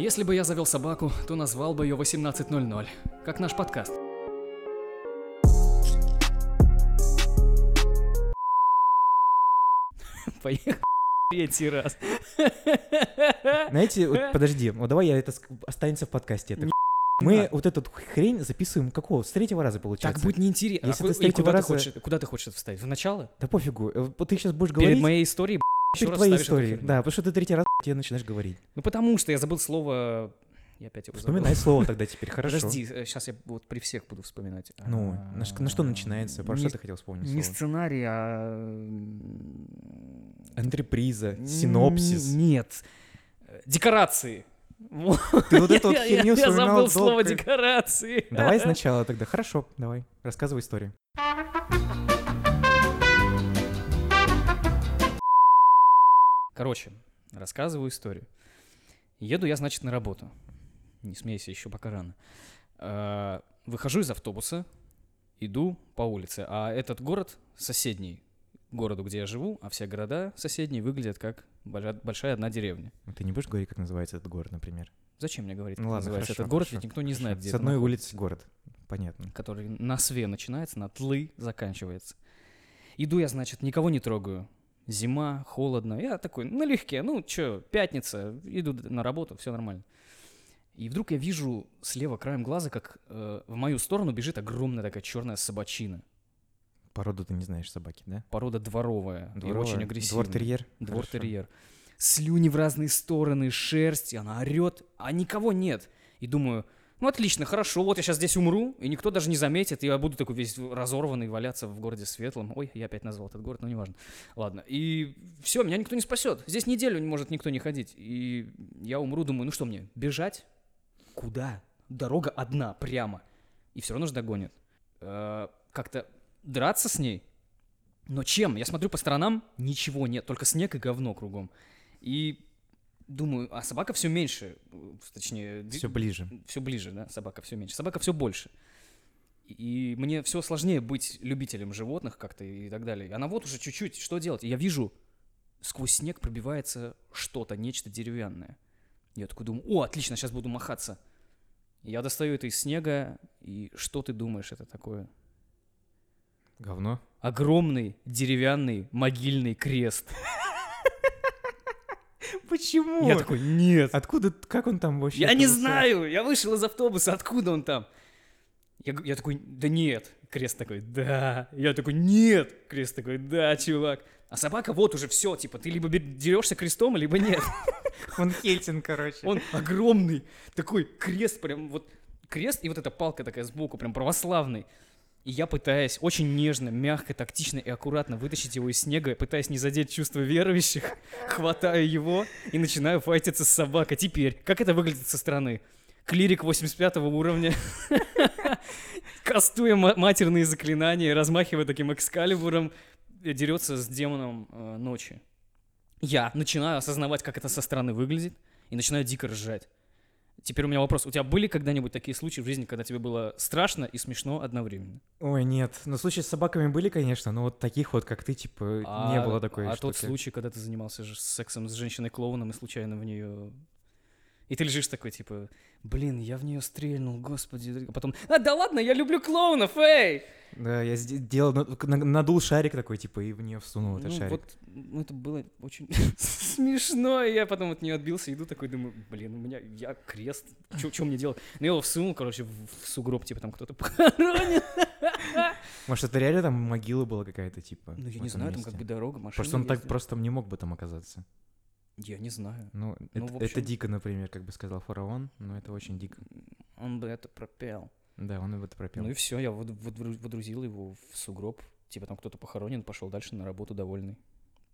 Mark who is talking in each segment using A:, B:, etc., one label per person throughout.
A: Если бы я завел собаку, то назвал бы ее 18.00, как наш подкаст. Поехали третий раз.
B: Знаете, вот подожди, вот давай я это останется в подкасте. это. Мы
A: надо.
B: вот эту хрень записываем какого? С третьего раза получается.
A: Так будет неинтересно.
B: Если
A: А
B: ты с третьего
A: куда,
B: раза-
A: ты хочешь, куда ты хочешь это вставить? В начало?
B: Да пофигу. э, Ты сейчас будешь
A: Перед
B: говорить
A: моей историей,
B: перед твоей историей. Да, потому что ты третий раз тебе начинаешь говорить.
A: Ну потому что я забыл слово... Я опять его забыл.
B: Вспоминай слово тогда теперь, хорошо.
A: Подожди, сейчас я вот при всех буду вспоминать.
B: Ну, на, ш- на что начинается? Про
A: Не-
B: что ты хотел вспомнить
A: Не
B: слово?
A: сценарий, а...
B: Антреприза, синопсис.
A: Нет. Э, Декорации.
B: Ты вот эту вот херню
A: Я забыл слово декорации.
B: Давай сначала тогда. Хорошо, давай. Рассказывай историю.
A: Короче, рассказываю историю. Еду я, значит, на работу. Не смейся, еще пока рано. А, Выхожу из автобуса, иду по улице. А этот город соседний городу, где я живу, а все города соседние выглядят как большая, одна деревня.
B: Ну, Ты не будешь говорить, как называется этот город, например?
A: Зачем мне говорить,
B: Ну
A: как
B: ладно,
A: называется
B: хорошо,
A: этот город,
B: хорошо,
A: ведь никто не
B: хорошо.
A: знает, где
B: С одной улицы город. Понятно.
A: который на све начинается, на тлы заканчивается. Иду я, значит, никого не трогаю. Зима, холодно. Я такой, налегке, ну чё, пятница, иду на работу, все нормально. И вдруг я вижу слева краем глаза, как э, в мою сторону бежит огромная такая черная собачина.
B: Породу ты не знаешь собаки, да?
A: Порода дворовая, и
B: Дворовая?
A: очень агрессивная.
B: Двор-терьер.
A: Слюни в разные стороны, шерсть, и она орет, а никого нет. И думаю, ну отлично, хорошо, вот я сейчас здесь умру, и никто даже не заметит, и я буду такой весь разорванный валяться в городе Светлом. Ой, я опять назвал этот город, но неважно. Ладно. И все, меня никто не спасет. Здесь неделю не может никто не ходить. И я умру, думаю, ну что мне, бежать? Куда? Дорога одна, прямо. И все равно же догонит. Э, Как-то драться с ней? Но чем? Я смотрю по сторонам, ничего нет, только снег и говно кругом. И думаю, а собака все меньше, э, точнее,
B: Все ближе.
A: все ближе, да, собака все меньше, собака все больше. И мне все сложнее быть любителем животных как-то и так далее. Она вот уже чуть-чуть, что делать? И я вижу, сквозь снег пробивается что-то, нечто деревянное. Я такой думаю, о, отлично, сейчас буду махаться. Я достаю это из снега, и что ты думаешь это такое?
B: Говно.
A: Огромный деревянный могильный крест.
B: Почему?
A: Я такой, нет.
B: Откуда, как он там вообще?
A: Я не
B: оказался?
A: знаю, я вышел из автобуса, откуда он там? Я, я такой, да нет. Крест такой, да. Я такой, нет. Крест такой, да, чувак. А собака вот уже все, типа, ты либо дерешься крестом, либо нет.
B: Он Хельсин, короче.
A: Он огромный, такой крест прям, вот крест и вот эта палка такая сбоку, прям православный. И я пытаясь очень нежно, мягко, тактично и аккуратно вытащить его из снега, пытаясь не задеть чувства верующих, хватаю его и начинаю файтиться с собакой. Теперь, как это выглядит со стороны? Клирик 85 уровня, кастуя ма- матерные заклинания, размахивая таким экскалибуром, э, дерется с демоном э, ночи. Я начинаю осознавать, как это со стороны выглядит, и начинаю дико ржать. Теперь у меня вопрос. У тебя были когда-нибудь такие случаи в жизни, когда тебе было страшно и смешно одновременно?
B: Ой, нет. Ну, случаи с собаками были, конечно, но вот таких вот, как ты, типа, не было такой
A: А тот
B: штуки.
A: случай, когда ты занимался же сексом с женщиной-клоуном и случайно в нее... И ты лежишь такой, типа, блин, я в нее стрельнул, господи. А потом, а да ладно, я люблю клоунов, эй!
B: Да, я сде- делал, на- на- надул шарик такой, типа, и в нее всунул этот
A: ну,
B: шарик.
A: вот, ну, это было очень смешно, и я потом от нее отбился, иду такой, думаю, блин, у меня, я крест, что мне делать? Ну, я его всунул, короче, в, в сугроб, типа, там кто-то похоронен.
B: Может, это реально там могила была какая-то, типа?
A: Ну, я не знаю, там как бы дорога, машина
B: Просто он так просто не мог бы там оказаться.
A: Я не знаю.
B: Ну,
A: Ну,
B: это,
A: в
B: это
A: общем-
B: дико, например, как бы сказал фараон, но это очень дико.
A: Он бы это пропел.
B: Да, он и это пропел.
A: Ну и все, я вод- водру- водрузил его в сугроб. Типа там кто-то похоронен, пошел дальше на работу довольный.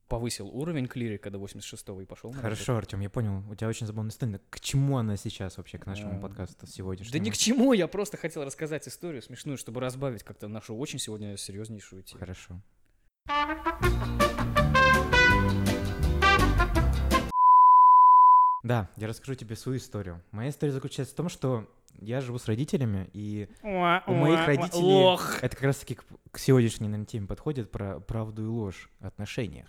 A: Повысил уровень клирика до 86-го и пошел на
B: Хорошо, Артем, я понял. У тебя очень забавная история. К чему она сейчас вообще, к нашему
A: А,
B: подкасту сегодняшнему?
A: Да ни к чему, я просто хотел рассказать историю смешную, чтобы разбавить как-то нашу очень сегодня серьезнейшую тему.
B: Хорошо. Да, я расскажу тебе свою историю. Моя история заключается в том, что я живу с родителями, и у моих родителей
A: Лох.
B: это как раз-таки к, к сегодняшней наверное, теме подходит про правду и ложь в отношениях.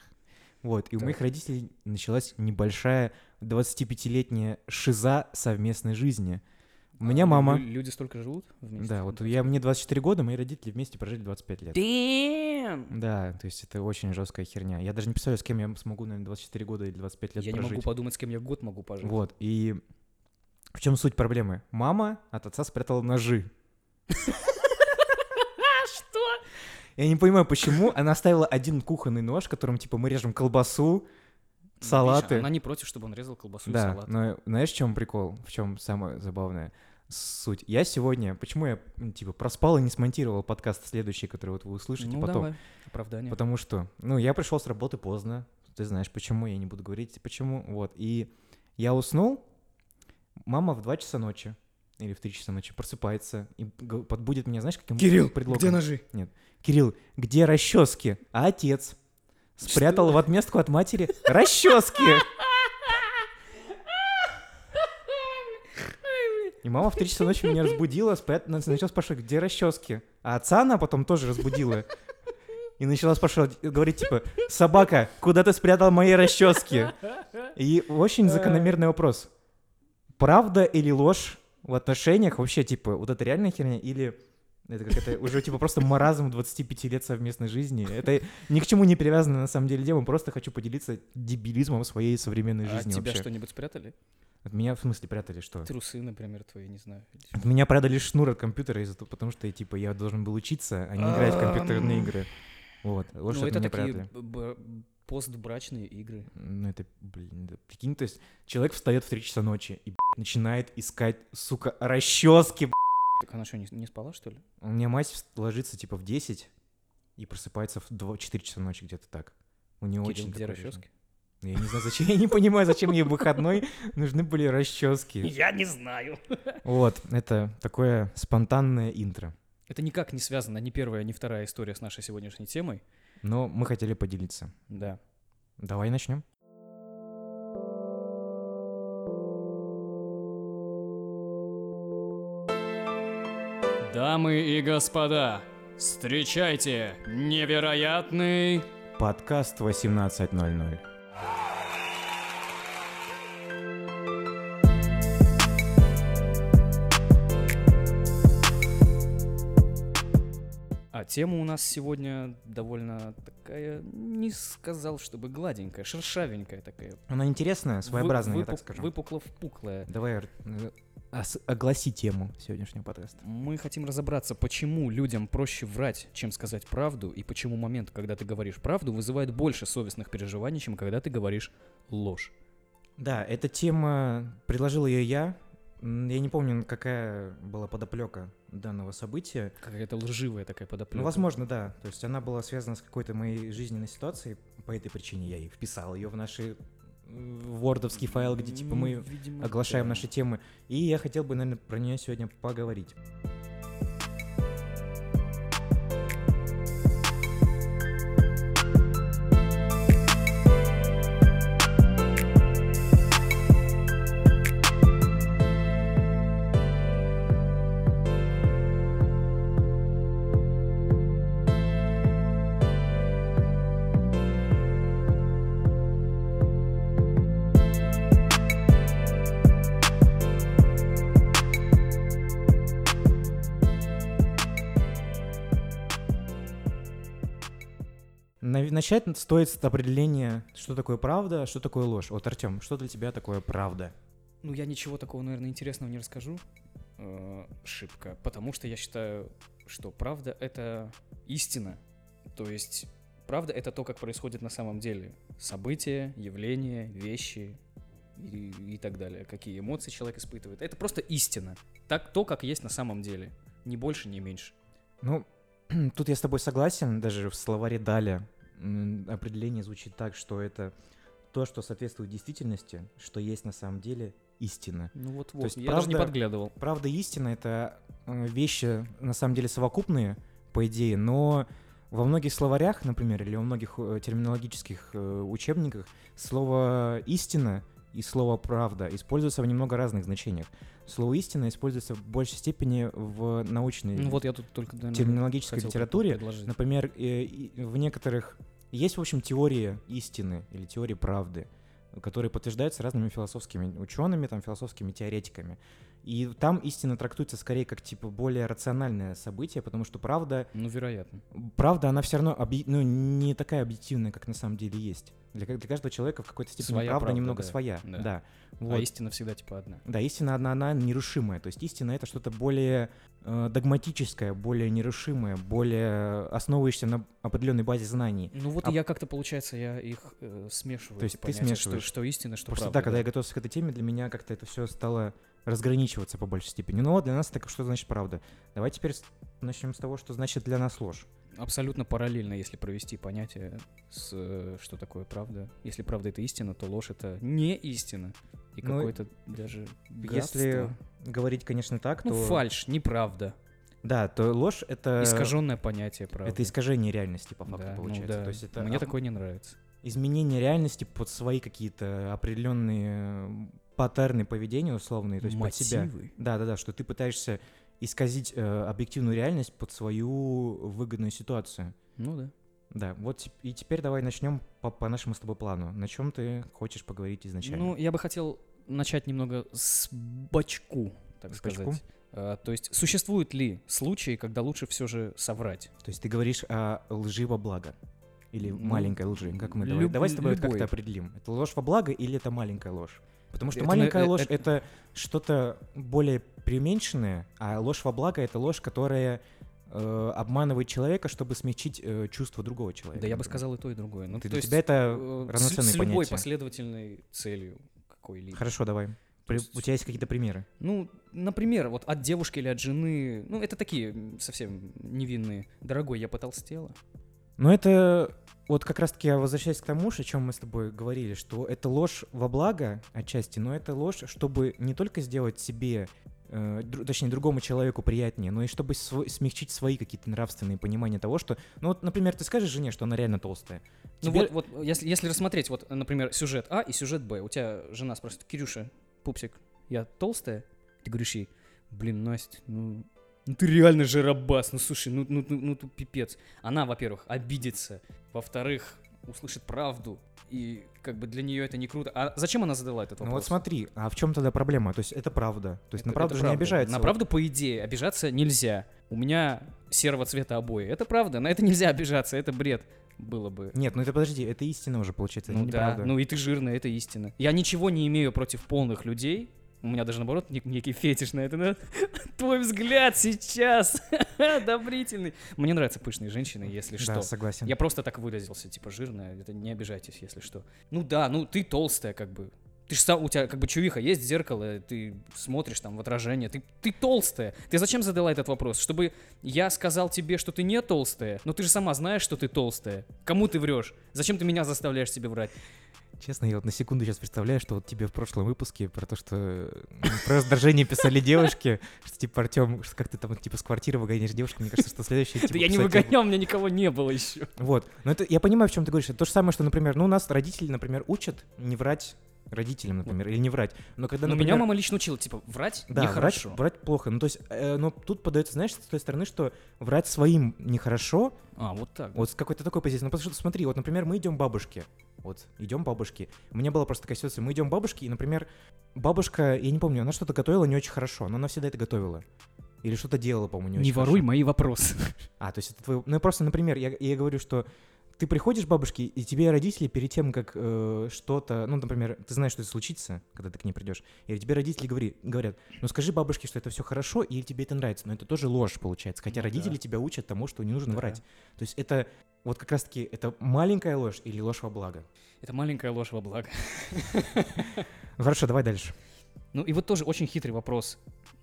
B: Вот, и у
A: Так.
B: моих родителей началась небольшая 25-летняя шиза совместной жизни. У меня
A: А,
B: мама...
A: лю- Люди столько живут вместе?
B: Да, вот я, мне 24 года, мои родители вместе прожили 25 лет.
A: Damn!
B: Да, то есть это очень жесткая херня. Я даже не представляю, с кем я смогу, наверное, 24 года или 25 лет
A: Я не
B: прожить.
A: могу подумать, с кем я год могу пожить.
B: Вот, и в чем суть проблемы? Мама от отца спрятала ножи.
A: Что?
B: Я не понимаю, почему она оставила один кухонный нож, которым, типа, мы режем колбасу, салаты.
A: Она не против, чтобы он резал колбасу и
B: Да,
A: салат.
B: но знаешь, в чем прикол? В чем самое забавное? Суть. Я сегодня, почему я, типа, проспал и не смонтировал подкаст следующий, который вот вы услышите
A: ну,
B: потом?
A: давай, оправдание.
B: Потому что, ну, я пришел с работы поздно, ты знаешь почему, я не буду говорить почему, вот, и я уснул, мама в 2 часа ночи или в 3 часа ночи просыпается и подбудит меня, знаешь, каким предлогом?
A: ножи?
B: Кирилл, где расчески? А отец спрятал в отместку от матери расчески. И мама в 3 часа ночи меня разбудила, спрят... на- начала спрашивать, где расчески? А отца она потом тоже разбудила. И начала спрашивать, говорить, типа, собака, куда ты спрятал мои расчески? И очень закономерный вопрос. Правда или ложь в отношениях вообще, типа, вот это реальная херня или это какая-то уже, типа, просто маразм 25 лет совместной жизни? Это ни к чему не привязано, на самом деле, тема, просто хочу поделиться дебилизмом своей современной
A: А
B: жизни
A: тебя
B: вообще.
A: что-нибудь спрятали?
B: От меня, в смысле, прятали что?
A: Трусы, например, твои, не знаю.
B: От меня продали шнур от компьютера, из-за того, потому что, типа, я должен был учиться, а не играть в компьютерные игры. Вот, вот
A: Ну, это такие
B: прятали.
A: постбрачные игры.
B: Ну, это, блин, да, прикинь, то есть человек встает в 3 часа ночи и, блядь, начинает искать, сука, расчески, блядь.
A: Так она что, не, не спала, что ли?
B: У меня мать ложится, типа, в 10 и просыпается в 2, 4 часа ночи где-то так. У нее
A: Кирилл,
B: очень
A: где
B: режим. Я не знаю, зачем, я не понимаю, зачем ей в выходной нужны были расчески.
A: Я не знаю.
B: Вот, это такое спонтанное интро.
A: Это никак не связано ни первая, ни вторая история с нашей сегодняшней темой.
B: Но мы хотели поделиться.
A: Да.
B: Давай начнем.
A: Дамы и господа, встречайте невероятный...
B: Подкаст 18.00.
A: тема у нас сегодня довольно такая, не сказал, чтобы гладенькая, шершавенькая такая.
B: Она интересная, своеобразная,
A: Вы-
B: я так скажу.
A: Выпукло-впуклая.
B: Давай э, огласи тему сегодняшнего подкаста.
A: Мы хотим разобраться, почему людям проще врать, чем сказать правду, и почему момент, когда ты говоришь правду, вызывает больше совестных переживаний, чем когда ты говоришь ложь.
B: Да, эта тема, предложил ее я. Я не помню, какая была подоплека данного события.
A: Какая-то лживая такая подоплека.
B: Ну, возможно, да. То есть она была связана с какой-то моей жизненной ситуацией. По этой причине я и вписал ее в наши вордовский файл, где типа мы
A: видимо,
B: оглашаем
A: да.
B: наши темы. И я хотел бы, наверное, про нее сегодня поговорить. Начать стоит с определения, что такое правда, что такое ложь. Вот, Артем, что для тебя такое правда?
A: Ну, я ничего такого, наверное, интересного не расскажу. Э, Шибко. Потому что я считаю, что правда — это истина. То есть правда — это то, как происходит на самом деле. События, явления, вещи и, и так далее. Какие эмоции человек испытывает. Это просто истина. Так, то, как есть на самом деле. Ни больше, ни меньше.
B: Ну, тут я с тобой согласен, даже в словаре Даля определение звучит так, что это то, что соответствует действительности, что есть на самом деле истина.
A: Ну вот, вот.
B: есть
A: я даже не
B: правда-
A: подглядывал.
B: Правда истина — это э, вещи, на самом деле, совокупные, по идее, но во многих словарях, например, или во многих э, терминологических э, учебниках слово «истина» и слово «правда» используются в немного разных значениях. Слово «истина» используется в большей степени в научной
A: Ну вот я тут только, наверное,
B: терминологической литературе. Например, э, в некоторых есть, в общем, теория истины или теория правды, которые подтверждаются разными философскими учеными, там, философскими теоретиками. И там истина трактуется скорее как, типа, более рациональное событие, потому что правда,
A: Ну, вероятно.
B: правда, она все равно объ- ну, не такая объективная, как на самом деле есть. Для, для каждого человека в какой-то степени
A: Своя
B: правда,
A: правда,
B: немного
A: да,
B: своя.
A: да.
B: Да.
A: А
B: Вот.
A: истина всегда типа одна.
B: Да, истина одна, она нерушимая. То есть истина это что-то более э, догматическое, более нерушимое, более основывающееся на определенной базе знаний.
A: Ну вот
B: А-
A: я как-то, получается, я их э, смешиваю.
B: То есть ты смешиваешь.
A: Что, что истина, что
B: Просто
A: правда.
B: да, когда я готовился к этой теме, для меня как-то это все стало разграничиваться по большей степени. Ну вот для нас так что значит правда. Давай теперь начнем с того, что значит для нас ложь.
A: Абсолютно параллельно, если провести понятие с э, что такое правда. Если правда это истина, то ложь это не истина. И
B: Ну,
A: какое-то даже
B: Если
A: гадство.
B: говорить, конечно, так,
A: Ну,
B: то
A: фальш, неправда.
B: да, то ложь это
A: Искаженное понятие правды.
B: это искажение реальности по факту
A: Да, ну
B: получается.
A: да.
B: То есть это
A: Мне такое не нравится.
B: изменение реальности под свои какие-то определенные паттерны поведения условные, то есть под себя.
A: Мотивы.
B: Да, да, да, что ты пытаешься исказить э, объективную реальность под свою выгодную ситуацию.
A: Ну да.
B: Да, вот и теперь давай начнем по, по нашему с тобой плану. На чем ты хочешь поговорить изначально?
A: Ну, я бы хотел начать немного с бачку, так
B: С бачку?
A: сказать. А, то есть, существуют ли случаи, когда лучше все же соврать?
B: То есть ты говоришь о лжи во благо? Или
A: Ну,
B: маленькой лжи? Как мы давай,
A: люб-
B: давай с тобой
A: любой.
B: как-то определим. Это ложь во благо или это маленькая ложь? Потому что
A: Это,
B: маленькая
A: э,
B: ложь
A: это-
B: это что-то более преуменьшенное, а ложь во благо это ложь, которая э, обманывает человека, чтобы смягчить э, чувство другого человека.
A: Да я бы сказал и то, и другое. Ну,
B: Ты-
A: то
B: для
A: есть,
B: тебя это
A: э, с-
B: равноценные
A: с, любой
B: понятия.
A: последовательной целью какой-либо.
B: Хорошо, давай. При- У тебя есть какие-то примеры?
A: Ну, например, вот от девушки или от жены, ну, это такие совсем невинные. Дорогой, я потолстела.
B: Но это вот как раз-таки я возвращаюсь к тому, о чем мы с тобой говорили, что это ложь во благо отчасти, но это ложь, чтобы не только сделать себе, э, точнее, другому человеку приятнее, но и чтобы сво- смягчить свои какие-то нравственные понимания того, что, ну вот, например, ты скажешь жене, что она реально толстая.
A: Ну
B: Тебе-
A: вот, вот если, если рассмотреть, вот, например, сюжет А и сюжет Б, у тебя жена спрашивает, Кирюша, пупсик, я толстая? Ты говоришь ей, блин, Настя, ну, ну ты реально жиробас, ну слушай, ну, ну, ну, ну ты пипец. Она, во-первых, обидится, во-вторых, услышит правду, и как бы для нее это не круто. А зачем она задала этот
B: Ну
A: вопрос?
B: вот смотри, а в чем тогда проблема? То есть это правда. То есть
A: Это-
B: на правду же не
A: правда.
B: обижается.
A: На
B: Вот
A: правду, по идее, обижаться нельзя. У меня серого цвета обои. Это правда, на это нельзя обижаться, это бред было бы.
B: Нет, ну это подожди, это истина уже получается,
A: Ну да,
B: неправда.
A: ну и ты жирная, это истина. Я ничего не имею против полных людей. У меня даже наоборот нек- некий фетиш на это. но Твой взгляд сейчас одобрительный. Мне нравятся пышные женщины, если
B: да,
A: что.
B: согласен.
A: Я просто так выразился, типа жирная, это не обижайтесь, если что. Ну да, ну ты толстая, как бы. Ты ж сам, у тебя как бы чувиха есть зеркало, ты смотришь там в отражение, ты, ты толстая. Ты зачем задала этот вопрос? Чтобы я сказал тебе, что ты не толстая? Но ты же сама знаешь, что ты толстая. Кому ты врешь? Зачем ты меня заставляешь себе врать?
B: Честно, я вот на секунду сейчас представляю, что вот тебе в прошлом выпуске про то, что про раздражение писали девушки, что типа Артем, как ты там типа с квартиры выгоняешь девушку, мне кажется, что следующее типа
A: Да я не выгонял, у меня никого не было еще.
B: Вот, но это я понимаю, в чем ты говоришь. Это то же самое, что, например, ну у нас родители, например, учат не врать родителям, например, или не врать. Но когда,
A: Но
B: например,
A: меня мама лично учила, типа, врать
B: да, врать,
A: нехорошо.
B: врать плохо. Ну то есть, э, но тут подается, знаешь, с той стороны, что врать своим нехорошо,
A: А, вот так.
B: Вот с какой-то такой позиции. Ну, потому что смотри, вот, например, мы идем к бабушке. Вот, идем к бабушке. У меня была просто такая ситуация. Мы идем к бабушке, и, например, бабушка, я не помню, она что-то готовила не очень хорошо, но она всегда это готовила. Или что-то делала, по-моему, не,
A: Не
B: очень
A: воруй
B: хорошо.
A: мои вопросы.
B: А, то есть это твой... Ну, я просто, например, я, я говорю, что ты приходишь к бабушке, и тебе родители перед тем, как э, что-то... Ну, например, ты знаешь, что это случится, когда ты к ней придешь. И тебе родители говори, говорят, ну скажи бабушке, что это все хорошо, и тебе это нравится. Но это тоже ложь, получается. Хотя
A: Ну
B: родители
A: да.
B: тебя учат тому, что не нужно
A: Да.
B: врать. То есть это вот как раз-таки это маленькая ложь или ложь во благо.
A: Это маленькая ложь во благо.
B: Хорошо, давай дальше.
A: Ну и вот тоже очень хитрый вопрос.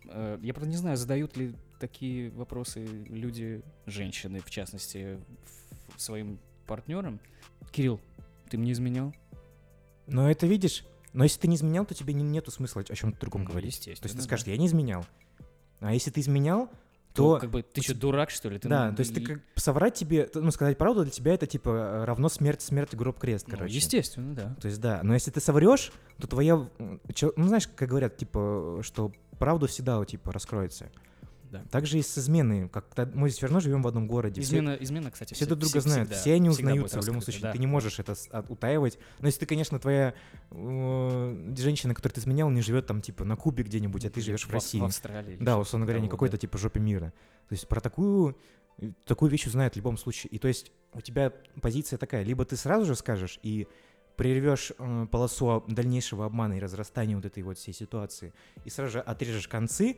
A: Э, Я правда не знаю, задают ли такие вопросы люди, женщины в частности, своим партнерам. Кирилл, ты мне изменял?
B: Но это видишь, но если ты не изменял, то тебе не- нету смысла о чем-то другом
A: Ну,
B: говорить.
A: естественно,
B: То есть ты
A: да.
B: скажешь, я не изменял. А если ты изменял,
A: То,
B: то
A: как бы ты что, дурак, что ли? Ты,
B: да,
A: ну,
B: то есть ты как соврать тебе, ну сказать правду для тебя это типа равно смерть, смерть, гроб, крест,
A: ну,
B: короче.
A: естественно, да.
B: То есть да, но если ты соврешь, то твоя, ну знаешь, как говорят, типа, что правду всегда типа раскроется.
A: Да.
B: Также и с изменой. Как мы все равно живем в одном городе. все-
A: Измена, измена, кстати,
B: все
A: всег-
B: друг друга
A: всег-
B: знают,
A: всегда-
B: все они узнаются в любом случае.
A: да.
B: Ты не можешь это утаивать. Но если ты, конечно, твоя э, женщина, которую ты изменял, не живет там типа на Кубе где-нибудь, а ты живешь в
A: В-
B: России.
A: В Австралии.
B: Да, условно говоря, не какой-то типа жопе мира. То есть про такую э, такую вещь узнают в любом случае. И то есть у тебя позиция такая, либо ты сразу же скажешь и прервешь э, полосу дальнейшего обмана и разрастания вот этой вот всей ситуации, и сразу же отрежешь концы,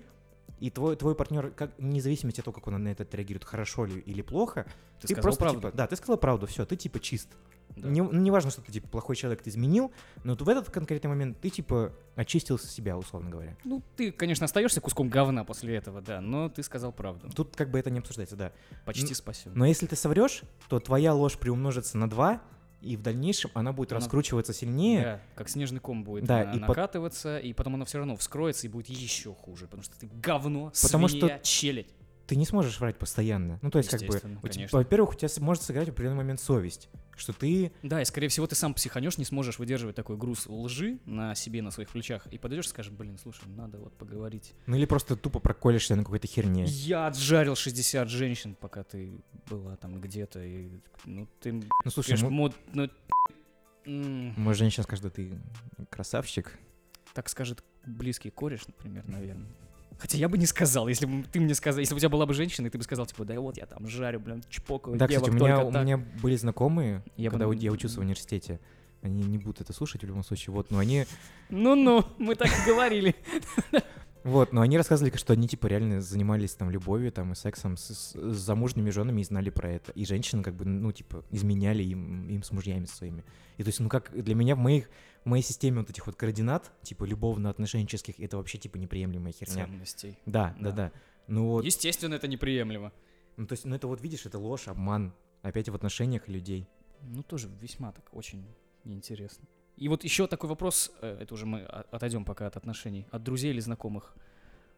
B: и твой, твой партнер, как, вне зависимости от того, как он на это реагирует, хорошо ли или плохо,
A: Ты,
B: ты,
A: сказал
B: просто
A: правду.
B: типа, да, ты сказал правду, все, ты типа чист.
A: Да.
B: Не, не важно, что ты типа плохой человек, ты изменил, но вот в этот конкретный момент ты типа очистил себя, условно говоря.
A: Ну, ты, конечно, остаешься куском говна после этого, да, но ты сказал правду.
B: Тут как бы это не обсуждается, да.
A: Почти
B: Ну,
A: спасен.
B: Но если ты соврешь, то твоя ложь приумножится на 2, и в дальнейшем она будет
A: Она-
B: раскручиваться сильнее.
A: Да, как снежный ком будет
B: Да, и
A: накатываться, и потом оно все равно вскроется и будет еще хуже, потому что ты говно,
B: Потому
A: свинья, челядь.
B: Ты не сможешь врать постоянно. Ну, то есть, как бы, во-первых, у тебя может сыграть в определенный момент совесть, что ты
A: Да, и скорее всего ты сам психанешь, не сможешь выдерживать такой груз лжи на себе, на своих плечах, и подойдешь и скажешь, блин, слушай, надо вот поговорить.
B: Ну или просто тупо проколешься на какой-то херне.
A: Я отжарил 60 женщин, пока ты была там где-то, и, ну, ты,
B: Ну слушай,
A: конечно,
B: мо-
A: мод, ну,
B: может женщина скажет, да ты красавчик.
A: так скажет близкий кореш, например, наверное. Хотя я бы не сказал, если бы ты мне сказал, если бы у тебя была бы женщина, и ты бы сказал, типа, да вот я там жарю, блин, чпокаю
B: Да, кстати,
A: девок
B: у меня, у
A: так».
B: меня были знакомые,
A: Я бы
B: когда у- я учился в университете. Они не будут это слушать в любом случае, вот, но они,
A: Ну-ну, мы так и говорили.
B: вот, но они рассказывали, что они, типа, реально занимались там любовью, там, и сексом с, с- замужними женами и знали про это. И женщины, как бы, ну, типа, изменяли им, им с мужьями своими. И то есть, ну, как для меня в моих, моей системе вот этих вот координат, типа, любовно-отношенческих, это вообще, типа, неприемлемая херня.
A: Ценностей.
B: Да, да,
A: Да.
B: да. Ну вот,
A: Естественно, это неприемлемо.
B: ну, то есть, ну, это вот, видишь, это ложь, обман. Опять в отношениях людей.
A: Ну, тоже весьма так очень неинтересно. И вот еще такой вопрос, э, это уже мы отойдем пока от отношений, от друзей или знакомых.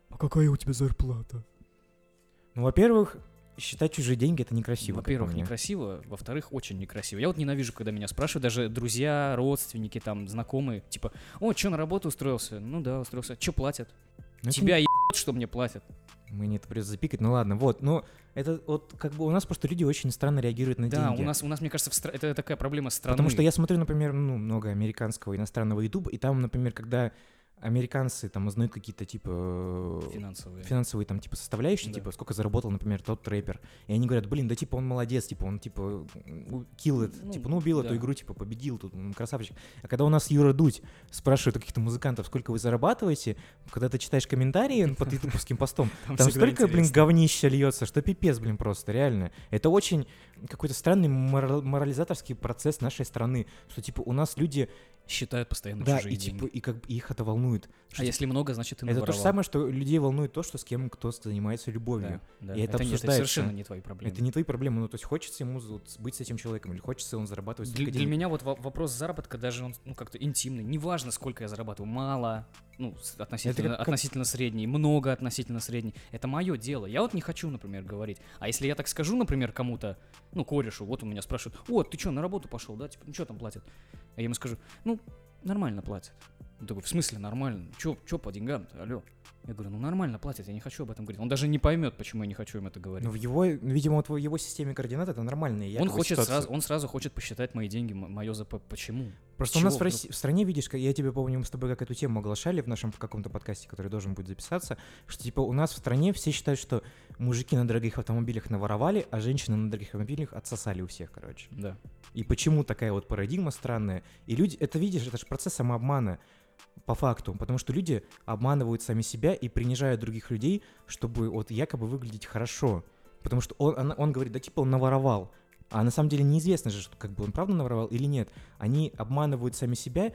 C: А какая у тебя зарплата?
B: Ну, во-первых, считать чужие деньги это некрасиво.
A: Во-первых, некрасиво, во-вторых, очень некрасиво. Я вот ненавижу, когда меня спрашивают, даже друзья, родственники, там, знакомые, типа, о, что, на работу устроился? Ну да, устроился. Что платят?
B: Ну,
A: Тебя ебут, что мне платят.
B: Мне это придется запикать, ну ладно, вот, ну, это вот как бы у нас просто люди очень странно реагируют на
A: Да,
B: деньги.
A: у нас, у нас, мне кажется, стра- это такая проблема страны.
B: Потому что я смотрю, например, ну, много американского иностранного ютуба, и там, например, когда американцы там узнают какие-то, типа,
A: Финансовые.
B: финансовые там, типа, составляющие,
A: Да.
B: типа, сколько заработал, например, тот рэпер. И они говорят, блин, да, типа, он молодец, типа, он, типа, kill it,
A: Ну,
B: типа, ну, убил
A: да.
B: эту игру, типа, победил, тут, м, красавчик. А когда у нас Юра Дудь спрашивает у каких-то музыкантов, сколько вы зарабатываете, когда ты читаешь комментарии под ютубовским постом,
A: Там
B: там столько, блин, говнища льется, что пипец, блин, просто, реально. Это очень какой-то странный морал- морализаторский процесс нашей страны, что, типа, у нас люди,
A: Считают постоянно
B: да,
A: чужие
B: и, типа,
A: деньги.
B: и как бы их это волнует. Что,
A: А
B: типа,
A: если много, значит, ты
B: это то же
A: наворовал.
B: самое, что людей волнует то, что с кем кто занимается любовью.
A: Да, да.
B: И это
A: не-
B: обсуждается.
A: совершенно не твои проблемы.
B: Это не твои проблемы, ну, то есть хочется ему вот быть с этим человеком, или хочется он зарабатывать
A: Для, для
B: денег.
A: меня вот во- вопрос заработка даже он ну как-то интимный. Неважно, сколько я зарабатываю, мало, ну относительно,
B: как-
A: относительно средний, много относительно средний. Это мое дело. Я вот не хочу, например, говорить. А если я так скажу, например, кому-то, ну корешу, вот у меня спрашивают, о, ты что, на работу пошел, да? Типа, ну что там платят? А я ему скажу, ну нормально платят. Он такой, в смысле нормально? Че, че по деньгам-то, алло? Я говорю, ну нормально платят, я не хочу об этом говорить. Он даже не поймет, почему я не хочу им это говорить.
B: Ну, в его, видимо, вот в его системе координат это нормальная
A: он хочет сразу, он сразу хочет посчитать мои деньги, мое ЗП. Почему?
B: Просто
A: С
B: у нас
A: чего
B: в, России- в стране, видишь, я тебе помню, мы с тобой как эту тему оглашали в нашем каком-то подкасте, который должен будет записаться, что типа у нас в стране все считают, что мужики на дорогих автомобилях наворовали, а женщины на дорогих автомобилях отсосали у всех, короче.
A: Да.
B: И почему такая вот парадигма странная? И люди, это видишь, это же процесс самообмана по факту, потому что люди обманывают сами себя и принижают других людей, чтобы вот якобы выглядеть хорошо. Потому что он, она- он говорит, да типа он наворовал. А на самом деле неизвестно же, что как бы он правда наворовал или нет. Они обманывают сами себя,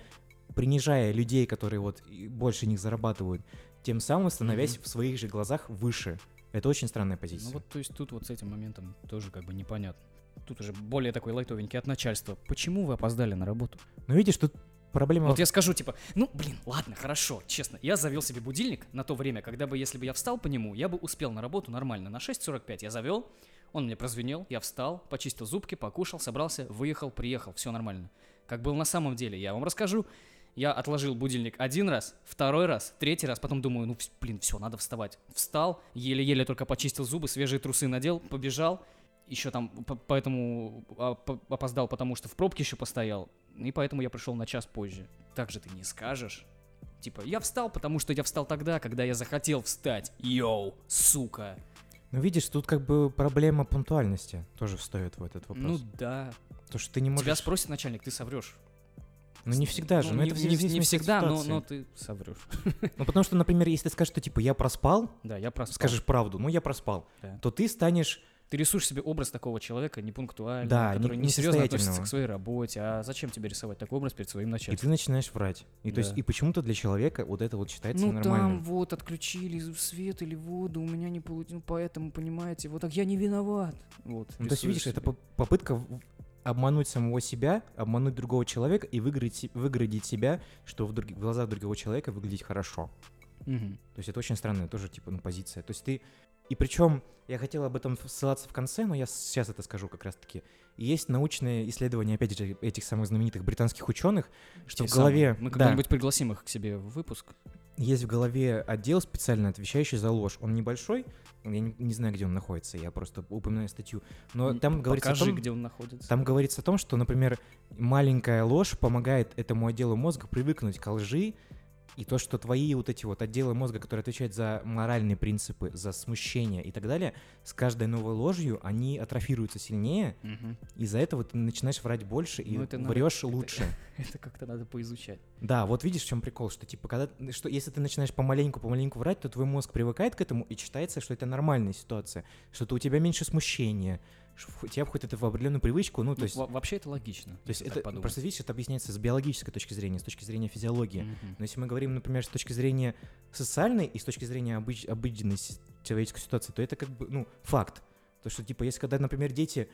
B: принижая людей, которые вот больше них зарабатывают, тем самым становясь в своих же глазах выше. Это очень странная позиция.
A: Ну вот, то есть тут вот с этим моментом тоже как бы непонятно. Тут уже более такой лайтовенький от начальства. Почему вы опоздали на работу?
B: Но видишь, тут проблема...
A: Вот я скажу, типа, ну, блин, ладно, хорошо, честно. Я завел себе будильник на то время, когда бы, если бы я встал по нему, я бы успел на работу нормально. На 6.45 я завел, он мне прозвенел, я встал, почистил зубки, покушал, собрался, выехал, приехал, все нормально. Как было на самом деле, я вам расскажу. Я отложил будильник один раз, второй раз, третий раз, потом думаю, ну, блин, все, надо вставать. Встал, еле-еле только почистил зубы, свежие трусы надел, побежал. Еще там, по- поэтому а, по- опоздал, потому что в пробке еще постоял. И поэтому я пришел на час позже. Так же ты не скажешь. Типа, я встал, потому что я встал тогда, когда я захотел встать. Йоу, сука.
B: Ну, видишь, тут как бы проблема пунктуальности тоже встает в этот
A: Ну
B: вопрос.
A: да.
B: То, что ты не можешь...
A: Тебя спросит начальник, ты соврешь.
B: Ну, не всегда же,
A: Ну,
B: но
A: не,
B: это
A: не- не всегда, но, но ты соврешь.
B: Ну, потому что, например, если ты скажешь, что, типа, я проспал,
A: Да, я проспал.
B: скажешь правду, ну, я проспал,
A: Да.
B: то ты станешь...
A: Ты рисуешь себе образ такого человека непунктуального,
B: Да,
A: который
B: не-
A: несерьезно относится
B: несостоятельного.
A: к своей работе. А зачем тебе рисовать такой образ перед своим
B: И
A: начальством?
B: ты начинаешь врать. И, то есть,
A: Да.
B: и почему-то для человека вот это вот считается
A: Ну
B: нормальным.
A: там вот отключили свет или воду, у меня не получилось, ну поэтому, понимаете, вот так я не виноват. Вот,
B: Ну, то есть, видишь, это
A: себе.
B: по- попытка обмануть самого себя, обмануть другого человека и выгородить, се- выгородить себя, что в, други- в глазах другого человека выглядеть хорошо.
A: Мгм.
B: То есть это очень странная тоже, типа, ну, позиция. То есть ты... И причем, я хотел об этом ссылаться в конце, но я сейчас это скажу как раз-таки. Есть научное исследование, опять же, этих самых знаменитых британских ученых, что
A: Те
B: в голове...
A: самые. Мы
B: да,
A: когда-нибудь пригласим их к себе в выпуск.
B: есть в голове отдел специально отвечающий за ложь. Он небольшой, я не, не знаю, где он находится, я просто упоминаю статью. Но там говорится о
A: Покажи,
B: том,
A: где он находится.
B: Там говорится о том, что, например, маленькая ложь помогает этому отделу мозга привыкнуть к лжи, и то, что твои вот эти вот отделы мозга, которые отвечают за моральные принципы, за смущение и так далее, с каждой новой ложью они атрофируются сильнее,
A: Мгм.
B: из-за этого ты начинаешь врать больше и
A: Ну, это
B: врешь
A: это-
B: лучше.
A: Это как-то надо поизучать.
B: Да, вот видишь, в чем прикол, что типа, когда, что если ты начинаешь помаленьку, помаленьку врать, то твой мозг привыкает к этому и считается, что это нормальная ситуация, что то у тебя меньше смущения, тебя входит это в определенную привычку, ну, то
A: Ну,
B: есть
A: во- вообще это логично.
B: то есть это
A: подумать.
B: просто видишь, это объясняется с биологической точки зрения, с точки зрения физиологии.
A: Мгм.
B: Но если мы говорим, например, с точки зрения социальной и с точки зрения обыч- обыденной человеческой ситуации, то это как бы, ну, факт. То, что, типа, если когда, например, дети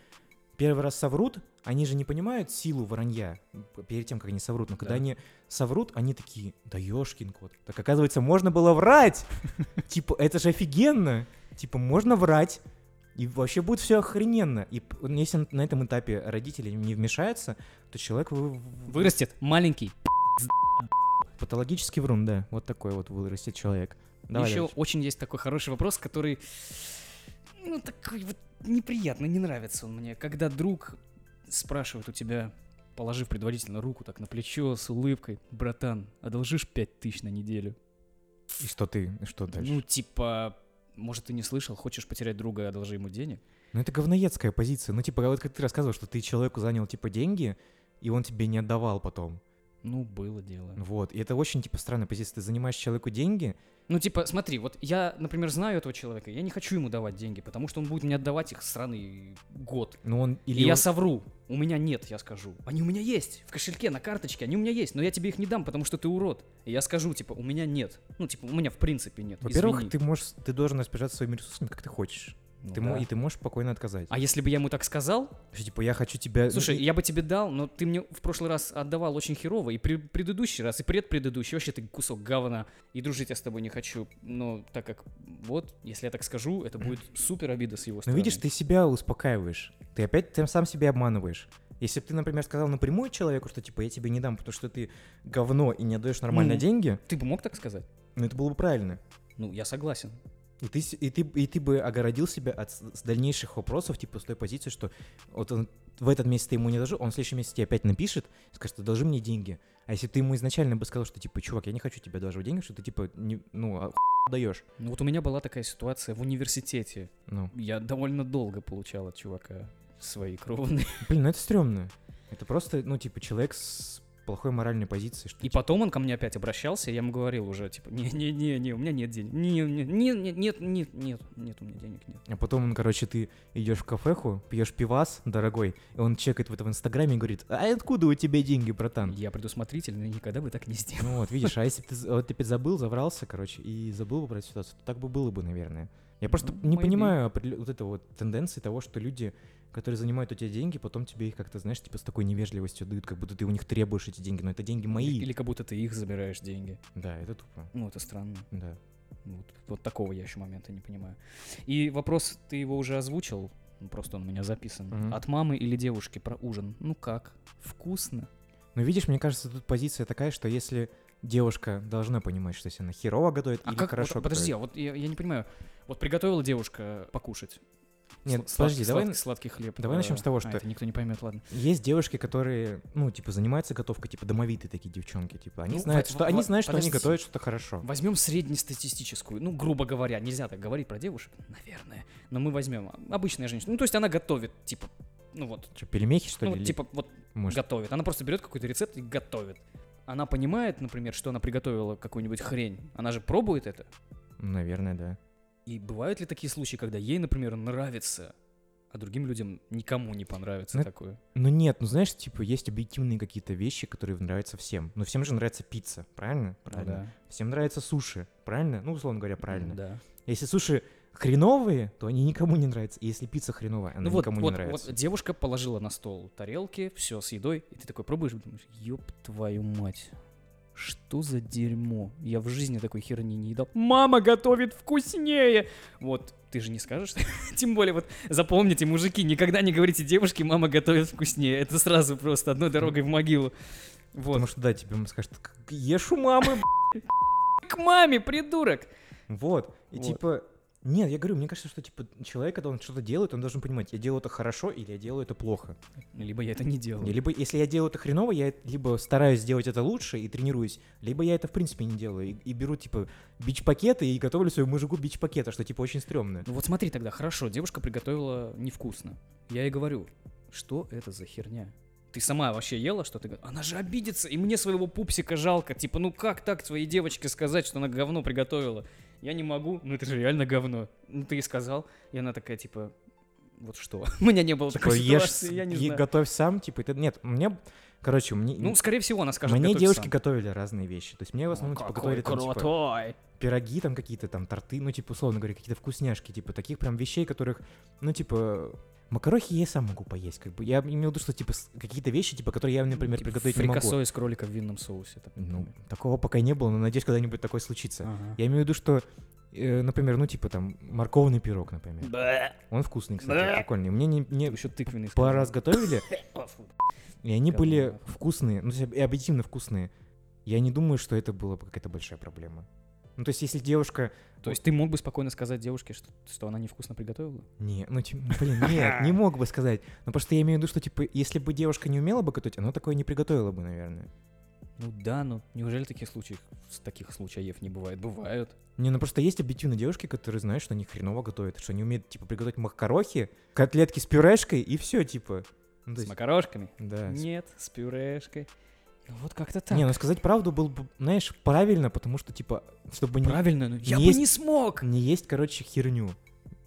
B: первый раз соврут, они же не понимают силу вранья п- перед тем, как они соврут. Но когда
A: Да.
B: они соврут, они такие, да ёшкин кот. Так оказывается, можно было врать. Типа, это же офигенно. Типа, можно врать. И вообще будет все охрененно. И если на этом этапе родители не вмешаются, то человек
A: Вырастет маленький.
B: Патологический врун, да. Вот такой вот вырастет человек. Давай
A: Еще
B: дальше.
A: очень есть такой хороший вопрос, который, ну, такой вот неприятный, не нравится он мне. Когда друг спрашивает у тебя, положив предварительно руку так на плечо с улыбкой, братан, одолжишь пять тысяч на неделю?
B: И что ты, что дальше?
A: Ну, типа, может, ты не слышал, хочешь потерять друга, одолжи ему денег?
B: Ну, это говноедская позиция. Ну, типа, вот как ты рассказывал, что ты человеку занял, типа, деньги, и он тебе не отдавал потом.
A: Ну, было дело.
B: Вот. И это очень, типа, странная позиция. Ты занимаешь человеку деньги,
A: Ну, типа, смотри, вот я, например, знаю этого человека, я не хочу ему давать деньги, потому что он будет мне отдавать их сраный год.
B: но он... Или
A: И я
B: он-
A: совру. У меня нет, я скажу. Они у меня есть. В кошельке, на карточке. Они у меня есть. Но я тебе их не дам, потому что ты урод. И я скажу, типа, у меня нет. Ну, типа, у меня в принципе нет.
B: Во-первых, ты можешь, ты должен распоряжаться своими ресурсами, как ты хочешь.
A: Ну
B: ты
A: да.
B: и ты можешь спокойно отказать.
A: А если бы я ему так сказал,
B: Что, типа, я хочу тебя...
A: слушай,
B: ну, и-
A: я бы тебе дал, но ты мне в прошлый раз отдавал очень херово, и при предыдущий раз, и предпредыдущий, вообще ты кусок говна, и дружить я с тобой не хочу. Но так как, вот, если я так скажу, это будет супер обида с его
B: Но
A: стороны.
B: видишь, ты себя успокаиваешь. Ты опять тем сам себя обманываешь. Если бы ты, например, сказал напрямую человеку, что типа я тебе не дам, потому что ты говно и не отдаешь нормально
A: Ну.
B: деньги,
A: Ты бы мог так сказать?
B: ну это было бы правильно.
A: Ну, я согласен.
B: И ты, и, ты, и ты бы огородил себя от дальнейших вопросов, типа с той позиции, что вот он в этот месяц ты ему не должу, он в следующем месяце тебе опять напишет, скажет, одолжи мне деньги. А если ты ему изначально бы сказал, что типа, чувак, я не хочу тебе одалживать деньги, что ты типа, не, ну, а даешь.
A: Ну, вот у меня была такая ситуация в университете.
B: Ну,
A: Я довольно долго получал от чувака свои кровные.
B: блин, ну это стрёмно. Это просто, ну, типа, человек с плохой моральной позицией, что
A: И потом он ко мне опять обращался, и я ему говорил уже, типа, не-не-не, у меня нет денег. Не, не, не, не, нет, нет, нет, нет, у меня денег нет.
B: А потом, он, короче, ты идешь в кафеху, пьешь пивас, дорогой, и он чекает в это в Инстаграме и говорит, а откуда у тебя деньги, братан?
A: Я предусмотрительный, никогда бы так не сделал.
B: Ну вот, видишь, а если бы ты, вот ты забыл, заврался, короче, и забыл эту ситуацию, то так бы было бы, наверное. Я просто
A: Ну,
B: не
A: maybe.
B: понимаю вот это вот тенденции того, что люди, которые занимают у тебя деньги, потом тебе их как-то, знаешь, типа с такой невежливостью дают, как будто ты у них требуешь эти деньги, но это деньги мои.
A: Или, как будто ты их забираешь деньги.
B: Да, это тупо,
A: Ну, это странно.
B: да.
A: Вот, вот такого я еще момента не понимаю. И вопрос, ты его уже озвучил, ну, просто он у меня записан.
B: Мгм.
A: От мамы или девушки про ужин? Ну как? Вкусно?
B: Но видишь, мне кажется, тут позиция такая, что если девушка должна понимать, что если она херово готовит
A: А
B: или
A: как,
B: хорошо
A: вот, подожди,
B: готовит.
A: а вот я, я не понимаю. Вот приготовила девушка покушать.
B: Нет,
A: Сла-
B: подожди,
A: сладкий-
B: давай
A: сладкий, сладкий хлеб.
B: давай начнем с того,
A: а,
B: что-
A: это никто не поймет, ладно.
B: Есть девушки, которые, ну, типа, занимаются готовкой, типа, домовитые такие девчонки, типа, они
A: Ну,
B: знают,
A: вот-
B: что,
A: вот-
B: они знают, что они
A: подожди.
B: готовят что-то хорошо.
A: Возьмем среднестатистическую, ну, грубо говоря, нельзя так говорить про девушек, наверное, но мы возьмем обычная женщина. Ну, то есть она готовит, типа, ну вот,
B: Что, пельмехи, что
A: ну,
B: ли? или-
A: типа, вот
B: Может,
A: готовит. Она просто берет какой-то рецепт и готовит. Она понимает, например, что она приготовила какую-нибудь хрень. Она же пробует это.
B: наверное, да.
A: И бывают ли такие случаи, когда ей, например, нравится, а другим людям никому не понравится
B: Ну,
A: такое?
B: Ну нет, ну знаешь, типа, есть объективные какие-то вещи, которые нравятся всем. Ну всем же нравится пицца, правильно?
A: Ну
B: Правильно. Всем нравится суши, правильно? Ну, условно говоря, правильно.
A: Да.
B: Если суши хреновые, то они никому не нравятся. И если пицца хреновая, она
A: Ну вот,
B: никому
A: вот,
B: не нравится.
A: вот девушка положила на стол тарелки, все с едой, и ты такой пробуешь, думаешь, ёб твою мать, что за дерьмо? Я в жизни такой херни не едал. Мама готовит вкуснее! Вот, ты же не скажешь? Тем более, вот запомните, мужики, никогда не говорите девушке, мама готовит вкуснее. Это сразу просто одной дорогой в могилу. Вот.
B: Потому что, да, тебе скажут, «К- ешь у мамы, б***ь».
A: К маме, придурок!
B: Вот. И
A: Вот.
B: типа... Нет, я говорю, мне кажется, что типа человек, когда он что-то делает, он должен понимать, я делаю это хорошо или я делаю это плохо.
A: Либо я это не делаю.
B: Либо если я делаю это хреново, я либо стараюсь сделать это лучше и тренируюсь, либо я это в принципе не делаю. И, и беру типа бич-пакеты и готовлю своему мужику бич-пакета, что типа очень стрёмно.
A: Ну вот смотри тогда, хорошо, девушка приготовила невкусно. Я ей говорю, что это за херня? Ты сама вообще ела что ты? Она же обидится, и мне своего пупсика жалко. Типа, ну как так своей девочке сказать, что она говно приготовила? Я не могу, ну это же реально говно. Ну ты и сказал, и она такая, типа, вот что? У меня не было
B: Типа
A: такой
B: ешь,
A: ситуации, я не
B: е-
A: знаю.
B: готовь сам, типа это нет, мне, короче, мне,
A: Ну, скорее всего, она скажет,
B: мне девушки
A: сам.
B: готовили разные вещи. То есть мне в основном типа
A: Какой
B: готовили там типа пироги там какие-то там торты, ну типа условно говоря какие-то вкусняшки, типа таких прям вещей, которых, ну типа Макарохи я сам могу поесть, как бы. Я имел в виду, что, типа, какие-то вещи, типа, которые я, например,
A: Типа
B: приготовить не могу.
A: Фрикасо из кролика в винном соусе. так
B: Ну, такого пока не было, но надеюсь, когда-нибудь такое случится.
A: Ага.
B: Я имею в виду, что, например, ну, типа, там, морковный пирог, например.
A: Бэ.
B: Он вкусный, кстати,
A: Бэ.
B: прикольный. Мне не, не
A: Еще тыквенный.
B: пару раз готовили, и они были вкусные, ну, и объективно вкусные. Я не думаю, что это была бы какая-то большая проблема. Ну, то есть, если девушка...
A: То есть ты мог бы спокойно сказать девушке, что, что она невкусно приготовила?
B: Не, ну, типа, блин, нет, не мог бы сказать. Ну, просто я имею в виду, что, типа, если бы девушка не умела бы готовить, она такое не приготовила бы, наверное.
A: Ну да, но неужели таких случаев, таких случаев не бывает? Бывают.
B: Не, ну просто есть объективно девушки, которые знают, что они хреново готовят, что они умеют, типа, приготовить макарохи, котлетки с пюрешкой и все, типа. Ну, то
A: С
B: есть,
A: макарошками?
B: да.
A: Нет, с пюрешкой. Ну вот как-то так.
B: Не, ну сказать правду было бы, знаешь, правильно, потому что, типа, чтобы не,
A: Правильно, но я бы
B: есть-
A: не смог.
B: не есть, короче, херню.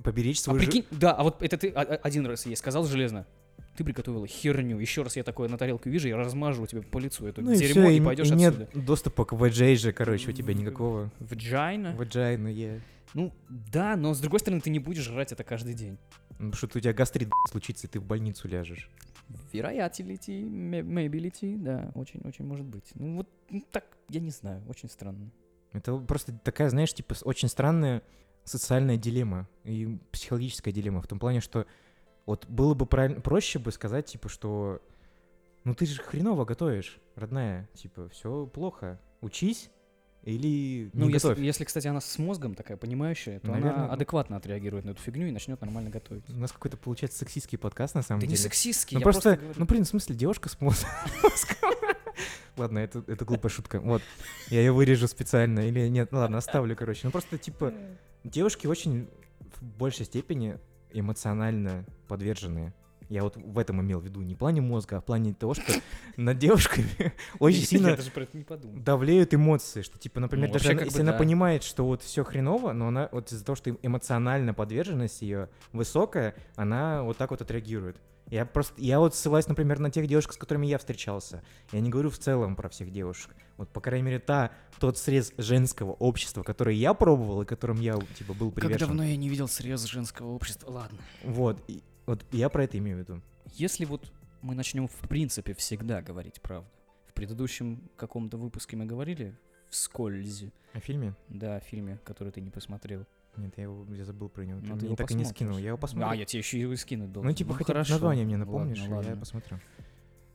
B: Поберечь
A: А
B: свой жи-
A: прикинь, да, а вот это ты а- а- один раз ей сказал железно. Ты приготовила херню. Еще раз я такое на тарелку вижу, я размажу тебе по лицу это
B: Ну и
A: дерьмо,
B: все,
A: и,
B: и,
A: пойдешь
B: и
A: отсюда.
B: нет доступа к VJ же, короче, у тебя никакого.
A: Vagina?
B: Vagina, yeah.
A: Ну, да, но с другой стороны, ты не будешь жрать это каждый день.
B: Ну, Потому что у тебя гастрит случится, и ты в больницу ляжешь.
A: Вероятилити, maybility, да, очень-очень может быть. Ну вот ну, так, я не знаю, очень странно.
B: Это просто такая, знаешь, типа, очень странная социальная дилемма и психологическая дилемма в том плане, что вот было бы проще бы сказать, типа, что ну ты же хреново готовишь, родная, типа, все плохо, учись или
A: Ну,
B: не
A: если,
B: готовь.
A: если, кстати, она с мозгом такая понимающая, то
B: Наверно,
A: она
B: ну-
A: адекватно отреагирует на эту фигню и начнет нормально готовить.
B: У нас какой-то получается сексистский подкаст на самом
A: Да не
B: деле.
A: сексистский,
B: Ну
A: я
B: просто,
A: говорю.
B: ну блин, в смысле, девушка с мозгом. Ладно, это, это глупая шутка. Вот, я ее вырежу специально. Или нет, ладно, оставлю, короче. Ну просто, типа, девушки очень в большей степени эмоционально подвержены. Я вот в этом имел в виду, не в плане мозга, а в плане того, что над девушками очень сильно давлеют эмоции, что типа, например,
A: Ну,
B: даже если она понимает, что вот все хреново, но она вот из-за того, что эмоционально подверженность ее высокая, она вот так вот отреагирует. Я просто, я вот ссылаюсь, например, на тех девушек, с которыми я встречался. Я не говорю в целом про всех девушек. Вот, по крайней мере, та, тот срез женского общества, который я пробовал и которым я, типа, был
A: Как
B: привержен.
A: давно я не видел срез женского общества. Ладно.
B: Вот, и- вот я про это имею в виду.
A: Если вот мы начнем в принципе всегда говорить правду. В предыдущем каком-то выпуске мы говорили вскользь,
B: О фильме?
A: да, о фильме, который ты не посмотрел.
B: Нет, я, его, я забыл про него.
A: Ну,
B: Ты мне так и не скинул. Я его посмотрю.
A: А, я тебе еще его скинуть должен.
B: Ну, типа, хотя бы
A: хорошо.
B: название мне
A: Ладно,
B: напомнишь, я
A: ладно.
B: посмотрю.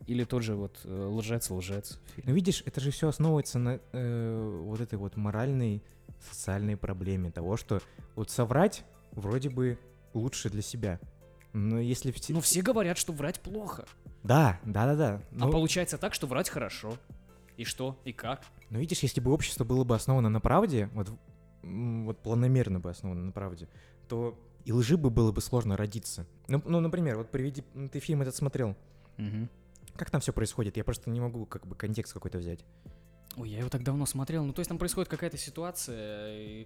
A: или тот же вот э, лжец-лжец.
B: Ну, видишь, это же все основывается на э, вот этой вот моральной, социальной проблеме того, что вот соврать вроде бы лучше для себя. Но если...
A: Ну, все говорят, что врать плохо.
B: Да, да-да-да.
A: А
B: Ну,
A: получается так, что врать хорошо. И что? И как?
B: Но видишь, если бы общество было бы основано на правде, вот, вот планомерно бы основано на правде, то и лжи бы было бы сложно родиться. Ну, ну, например, вот приведи, м, ты фильм этот смотрел. Как там все происходит? Я просто не могу как бы контекст какой-то взять.
A: Ой, я его так давно смотрел. Ну, то есть там происходит какая-то ситуация. и-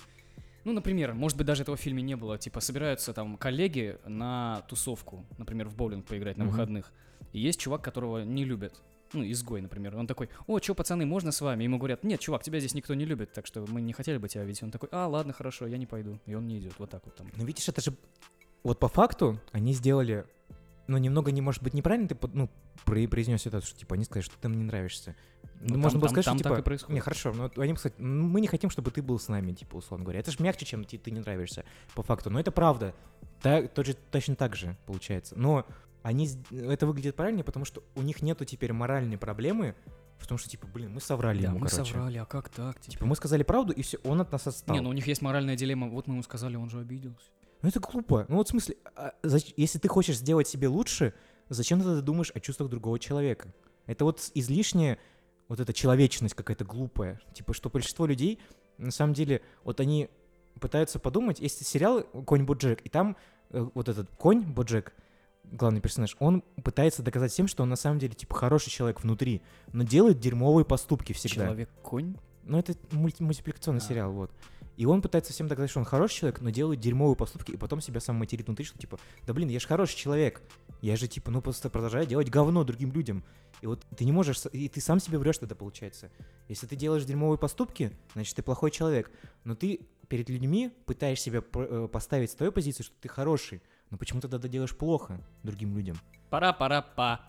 A: Ну, например, может быть, даже этого в фильме не было. Типа, собираются там коллеги на тусовку, например, в боулинг поиграть на
B: Мгм.
A: выходных. И есть чувак, которого не любят. Ну, изгой, например. Он такой, о, чё, пацаны, можно с вами? Ему говорят, нет, чувак, тебя здесь никто не любит, так что мы не хотели бы тебя видеть. Он такой, а, ладно, хорошо, я не пойду. И он не идет. Вот так вот там.
B: Но видишь, это же... Вот по факту они сделали... Ну, немного не может быть неправильно, ты ну, произнес это, что типа они сказали, что ты нам не нравишься.
A: Ну,
B: Ну,
A: там-
B: можно было
A: там-
B: сказать,
A: там
B: что
A: так и
B: типа...
A: происходит.
B: Не, хорошо, но они бы сказали, «Ну, мы не хотим, чтобы ты был с нами, типа, условно говоря. Это же мягче, чем ты, ты не нравишься, по факту. Но это правда. Та, тоже, точно так же получается. Но они... Это выглядит правильнее, потому что у них нету теперь моральной проблемы в том, что, типа, блин, мы соврали
A: Да,
B: ему,
A: мы
B: короче.
A: соврали, а как так? Типа?
B: Типа, мы сказали правду, и все, он от нас отстал.
A: Не, ну у них есть моральная дилемма. Вот мы ему сказали, он же обиделся.
B: Ну это глупо. Ну вот в смысле, а зач- если ты хочешь сделать себе лучше, зачем ты тогда думаешь о чувствах другого человека? Это вот излишняя вот эта человечность какая-то глупая. Типа, что большинство людей, на самом деле, вот они пытаются подумать, есть сериал «Конь Боджек», и там э, вот этот конь Боджек, главный персонаж, он пытается доказать всем, что он на самом деле, типа, хороший человек внутри, но делает дерьмовые поступки всегда.
A: Человек-конь?
B: Ну, это мульти- мультипликационный
A: А.
B: сериал, вот. И он пытается всем доказать, что он хороший человек, но делает дерьмовые поступки, и потом себя сам материт внутри, что типа, да блин, я же хороший человек. Я же, типа, ну просто продолжаю делать говно другим людям. И вот ты не можешь, и ты сам себе врешь тогда, получается. Если ты делаешь дерьмовые поступки, значит, ты плохой человек. Но ты перед людьми пытаешься себя э, поставить с той позиции, что ты хороший. Но почему ты тогда делаешь плохо другим людям?
A: Пара-пара-па.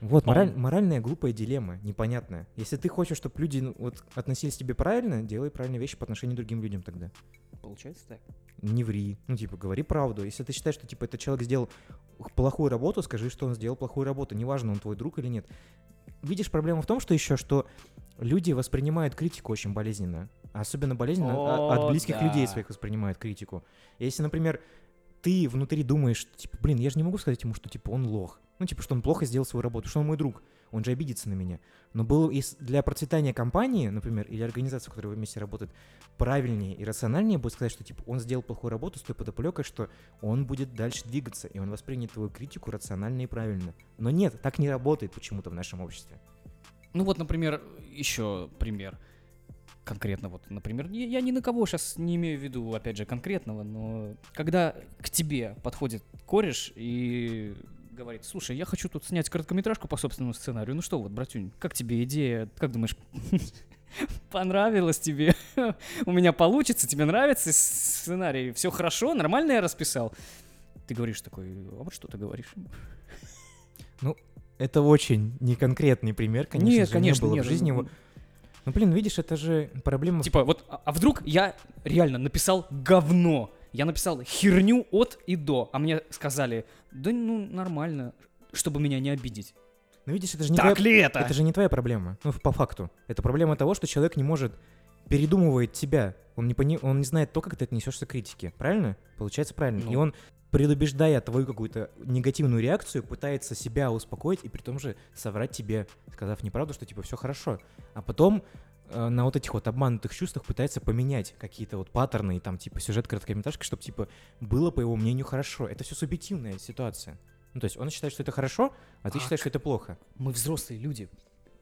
B: Вот, мораль- моральная глупая дилемма, непонятная. Если ты хочешь, чтобы люди ну, вот, относились к тебе правильно, делай правильные вещи по отношению к другим людям тогда.
A: Получается так.
B: Не ври. Ну, типа, говори правду. Если ты считаешь, что, типа, этот человек сделал плохую работу, скажи, что он сделал плохую работу. Неважно, он твой друг или нет. Видишь, проблема в том, что еще, что люди воспринимают критику очень болезненно. Особенно болезненно
A: О,
B: от близких
A: да.
B: людей своих воспринимают критику. Если, например, ты внутри думаешь, типа, блин, я же не могу сказать ему, что, типа, он лох. Ну, типа, что он плохо сделал свою работу, что он мой друг. Он же обидится на меня. Но было, для процветания компании, например, или организации, в которой вы вместе работает, правильнее и рациональнее будет сказать, что, типа, он сделал плохую работу с той подоплекой, что он будет дальше двигаться, и он воспринят твою критику рационально и правильно. Но нет, так не работает почему-то в нашем обществе.
A: Ну вот, например, еще пример. Конкретно вот, например, я, я ни на кого сейчас не имею в виду, опять же, конкретного, но когда к тебе подходит кореш и говорит, слушай, я хочу тут снять короткометражку по собственному сценарию, ну что вот, братюнь, как тебе идея, как думаешь, понравилось тебе? У меня получится, тебе нравится сценарий, все хорошо, нормально я расписал? Ты говоришь такой, а вот что ты говоришь?
B: Это очень неконкретный пример, конечно
A: нет,
B: же,
A: конечно,
B: не было
A: нет.
B: в жизни его. Ну, блин, видишь, это же проблема...
A: Типа, вот, а, а вдруг я реально написал говно? Я написал херню от и до, а мне сказали, да ну нормально, чтобы меня не обидеть.
B: Ну, видишь, это же не
A: так
B: твоя...
A: ли это?
B: Это же не твоя проблема, ну, по факту. Это проблема того, что человек не может передумывает тебя. Он не, пони... он не знает то, как ты отнесешься к критике. Правильно? Получается правильно.
A: Ну.
B: И он, предубеждая твою какую-то негативную реакцию, пытается себя успокоить и при том же соврать тебе, сказав неправду, что типа все хорошо. А потом э, на вот этих вот обманутых чувствах пытается поменять какие-то вот паттерны и там типа сюжет короткометражки, чтобы типа было, по его мнению, хорошо. Это все субъективная ситуация. Ну, то есть он считает, что это хорошо, а ты
A: А
B: считаешь, что это плохо.
A: Мы взрослые люди.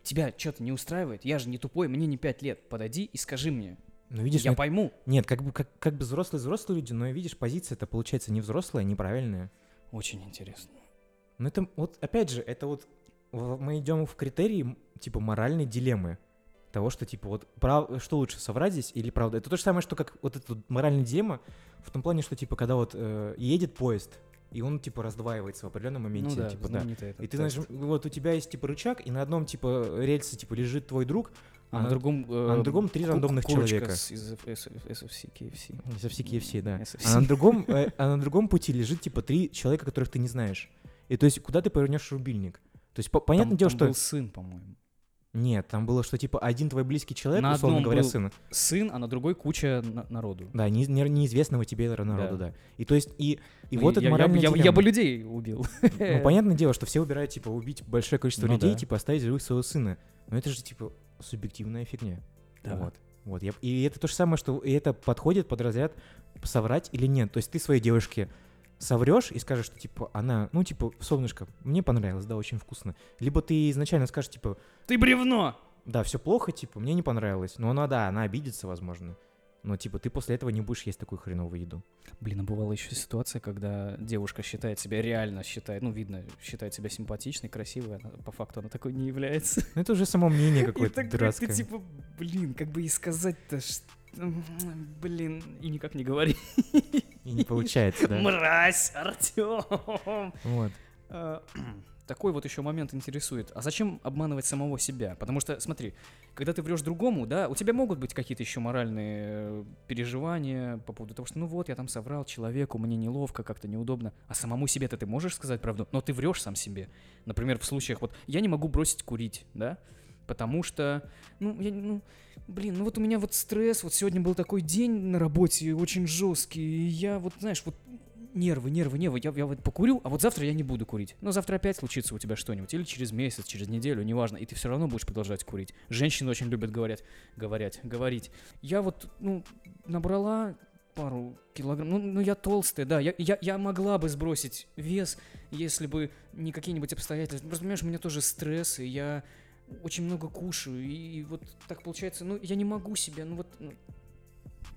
A: Тебя что-то не устраивает? Я же не тупой, мне не пять лет. Подойди и скажи мне.
B: Ну, видишь,
A: я
B: ну,
A: пойму.
B: Нет, как бы, как, как бы взрослые взрослые люди, но видишь, позиция это получается не взрослая, неправильная.
A: Очень интересно.
B: Но это вот, опять же, это вот мы идем в критерии типа моральной дилеммы. Того, что типа вот прав... что лучше, соврать здесь или правда? Это то же самое, что как вот эта вот моральная дилемма в том плане, что типа когда вот э, едет поезд, и он типа раздваивается в определенном моменте.
A: ну да,
B: типа, да. И ты знаешь, вот у тебя есть типа рычаг, и на одном типа рельсе типа лежит твой друг,
A: а на другом...
B: а на другом три рандомных человека.
A: с- из SFC, KFC.
B: Все KFC, да.
A: SFC.
B: А на другом, э, а на другом пути лежит типа три человека, которых ты не знаешь. И то есть куда ты повернешь рубильник? То есть, по- понятное
A: Там-
B: дело,
A: там
B: что...
A: был сын, по-моему.
B: Нет, там было, что типа один твой близкий человек,
A: На
B: условно говоря,
A: был
B: сын.
A: Сын, а на другой куча на- народу.
B: Да, не- не- неизвестного тебе народа, да. И то есть, и, и
A: Ну,
B: вот
A: я,
B: это
A: я-
B: моральная
A: я, я
B: дилемма.
A: бы людей убил.
B: Ну, понятное дело, что все выбирают, типа, убить большое количество
A: Ну
B: людей,
A: да.
B: типа, оставить живых своего сына. Но это же, типа, субъективная фигня.
A: Да.
B: Вот. Вот. Я, и это то же самое, что и это подходит под разряд соврать или нет. То есть ты своей девушке соврешь и скажешь, что, типа, она, ну, типа, солнышко, мне понравилось, да, очень вкусно. Либо ты изначально скажешь, типа,
A: Ты бревно!
B: да, все плохо, типа, мне не понравилось. Но она, да, она обидится, возможно. Но, типа, ты после этого не будешь есть такую хреновую еду.
A: Блин, а бывала еще ситуация, когда девушка считает себя, реально считает, ну, видно, считает себя симпатичной, красивой, а по факту она такой не является.
B: Ну, это уже само мнение какое-то дурацкое.
A: ты типа, блин, как бы и сказать-то, ш- блин, и никак не говори.
B: И не получается, да.
A: Мразь, Артем!
B: Вот.
A: Такой вот еще момент интересует. А зачем обманывать самого себя? Потому что, смотри, когда ты врешь другому, да, у тебя могут быть какие-то еще моральные э, переживания по поводу того, что ну вот, я там соврал человеку, мне неловко, как-то неудобно. А самому себе-то ты можешь сказать правду, но ты врешь сам себе. Например, в случаях, вот, я не могу бросить курить, да, потому что, ну, я, ну, блин, ну вот у меня вот стресс, вот сегодня был такой день на работе очень жесткий, и я вот, знаешь, вот нервы, нервы, нервы, я, я вот покурю, а вот завтра я не буду курить. Но завтра опять случится у тебя что-нибудь, или через месяц, через неделю, неважно, и ты все равно будешь продолжать курить. Женщины очень любят говорить, говорять, говорить. Я вот, ну, набрала пару килограмм, ну, ну я толстая, да, я, я, я могла бы сбросить вес, если бы не какие-нибудь обстоятельства. Просто, понимаешь, у меня тоже стресс, и я очень много кушаю, и вот так получается, ну, я не могу себя, ну вот... ну,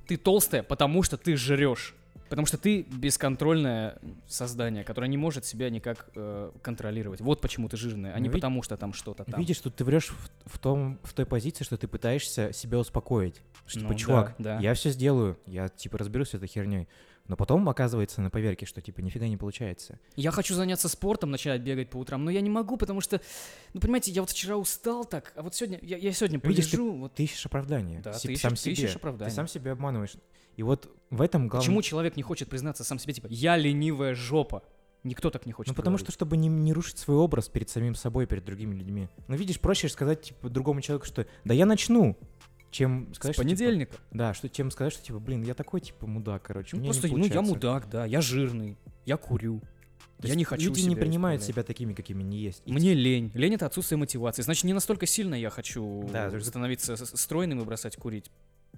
A: Ты толстая, потому что ты жрешь. Потому что ты бесконтрольное создание, которое не может себя никак э, контролировать. Вот почему ты жирная, а не
B: Ну, ви-
A: потому что там что-то там.
B: Видишь, тут ты врешь в, в том, в той позиции, что ты пытаешься себя успокоить. Что,
A: Ну
B: типа, чувак,
A: да, да.
B: я все сделаю, я, типа, разберусь с этой херней. Но потом оказывается на поверке, что, типа, нифига не получается.
A: Я хочу заняться спортом, начать бегать по утрам, но я не могу, потому что, ну понимаете, я вот вчера устал так, а вот сегодня, я, я сегодня
B: Видишь, ты-
A: полежу, вот
B: Ты ищешь оправдание.
A: Да,
B: си-
A: ты ищешь-
B: сам
A: ты
B: себе.
A: ищешь
B: Ты
A: оправдание.
B: сам себя обманываешь. И вот в этом главное...
A: почему человек не хочет признаться сам себе, типа, я ленивая жопа? Никто так не хочет
B: Ну, потому что,
A: говорить.
B: чтобы не, не рушить свой образ перед самим собой, перед другими людьми. Ну, видишь, проще сказать, типа, другому человеку, что «да я начну», чем сказать,
A: С
B: что, типа,
A: понедельника.
B: да, что, чем сказать, что, типа, блин, я такой, типа, мудак, короче,
A: Ну, просто,
B: не
A: ну, я
B: получается».
A: мудак, да, я жирный, я курю.
B: То
A: я не хочу
B: Люди не
A: себя
B: принимают
A: исправлять.
B: себя такими, какими не есть. И
A: Мне лень. Лень это отсутствие мотивации. Значит, не настолько сильно я хочу
B: Да,
A: становиться стройным и бросать курить.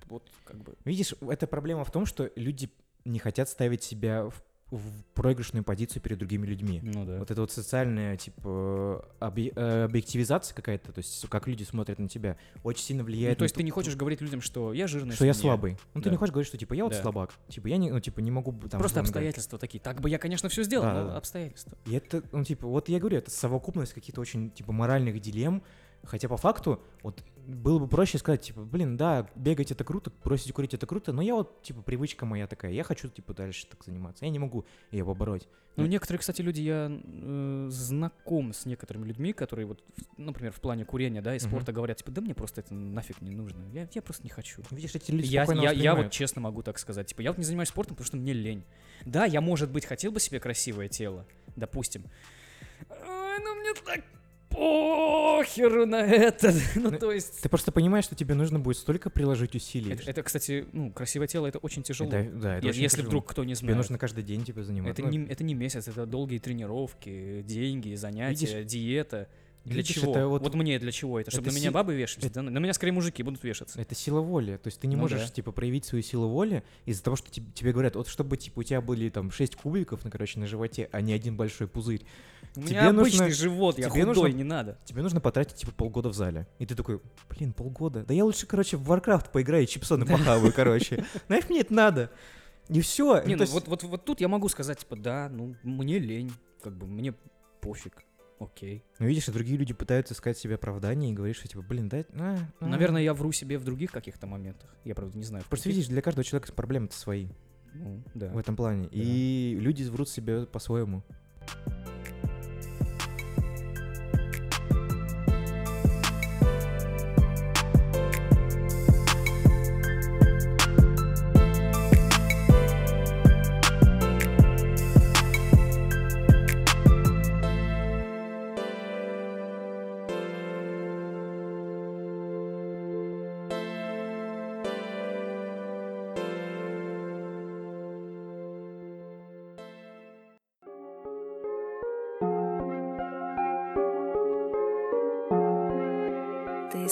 A: Вот как бы.
B: Видишь, эта проблема в том, что люди не хотят ставить себя в, в проигрышную позицию перед другими людьми.
A: Ну да.
B: Вот это вот социальная, типа, объ- э, объективизация какая-то, то есть как люди смотрят на тебя, очень сильно
A: Ну,
B: влияет
A: то есть
B: на
A: ты не хочешь говорить людям, что я жирный,
B: что я слабый. Ну, ты
A: Да.
B: не хочешь говорить, что, типа, я вот
A: Да.
B: слабак. Типа, я не, ну, типа, не могу там...
A: Просто обстоятельства такие. Так бы я, конечно, все сделал,
B: Да,
A: но
B: да.
A: обстоятельства.
B: И это, ну, типа, вот я говорю, это совокупность каких-то очень, типа, моральных дилемм, хотя по факту, вот, было бы проще сказать, типа, блин, да, бегать это круто, бросить курить это круто, но я вот, типа, привычка моя такая, я хочу, типа, дальше так заниматься, я не могу ее побороть.
A: Ну, некоторые, кстати, люди, я э, знаком с некоторыми людьми, которые вот, например, в плане курения, да, и спорта говорят, типа, да мне просто это нафиг не нужно. Я, я просто не хочу.
B: Видишь, эти люди
A: Я, я, я вот честно могу так сказать. Типа, я вот не занимаюсь спортом, потому что мне лень. Да, я, может быть, хотел бы себе красивое тело, допустим. Ой, ну мне так похеру на это. ну,
B: Ну,
A: то есть...
B: Ты просто понимаешь, что тебе нужно будет столько приложить усилий.
A: Это, это, кстати, ну, красивое тело, это очень тяжело.
B: Это- да, это
A: Е-
B: очень
A: если
B: тяжело.
A: вдруг кто не
B: Тебе
A: знает.
B: нужно каждый день, типа, заниматься.
A: Это
B: Ну,
A: не, это не месяц, это долгие тренировки, деньги, занятия, диета. Для
B: видишь,
A: чего?
B: это
A: Вот...
B: вот-
A: мне для чего это? Чтобы
B: это
A: на меня
B: си-
A: бабы вешались?
B: это-
A: да? На меня скорее мужики будут вешаться.
B: Это сила воли. То есть ты не
A: Ну
B: можешь,
A: да.
B: типа, проявить свою силу воли из-за того, что тебе, тебе говорят, вот чтобы, типа, у тебя были там 6 кубиков, ну, короче, на животе, а не один большой пузырь.
A: У
B: Тебе
A: меня обычный
B: нужно-
A: живот, я
B: тебе
A: худой,
B: нужно-
A: не надо.
B: Тебе нужно потратить, типа, полгода в зале. И ты такой, блин, полгода? Да я лучше, короче, в Warcraft поиграю, и чипсоны похаваю, короче. Нафиг мне это надо? И все.
A: Не, ну вот, вот, вот тут я могу сказать, типа, да, ну, мне лень, как бы, мне пофиг, окей.
B: Ну, видишь, и другие люди пытаются искать себе оправдание и говоришь, что, типа, блин, да... а, а».
A: Наверное, я вру себе в других каких-то моментах. Я, правда, не знаю.
B: Просто
A: каких.
B: видишь, для каждого человека проблемы-то свои
A: Ну, да.
B: в этом плане. И люди врут себе по-своему.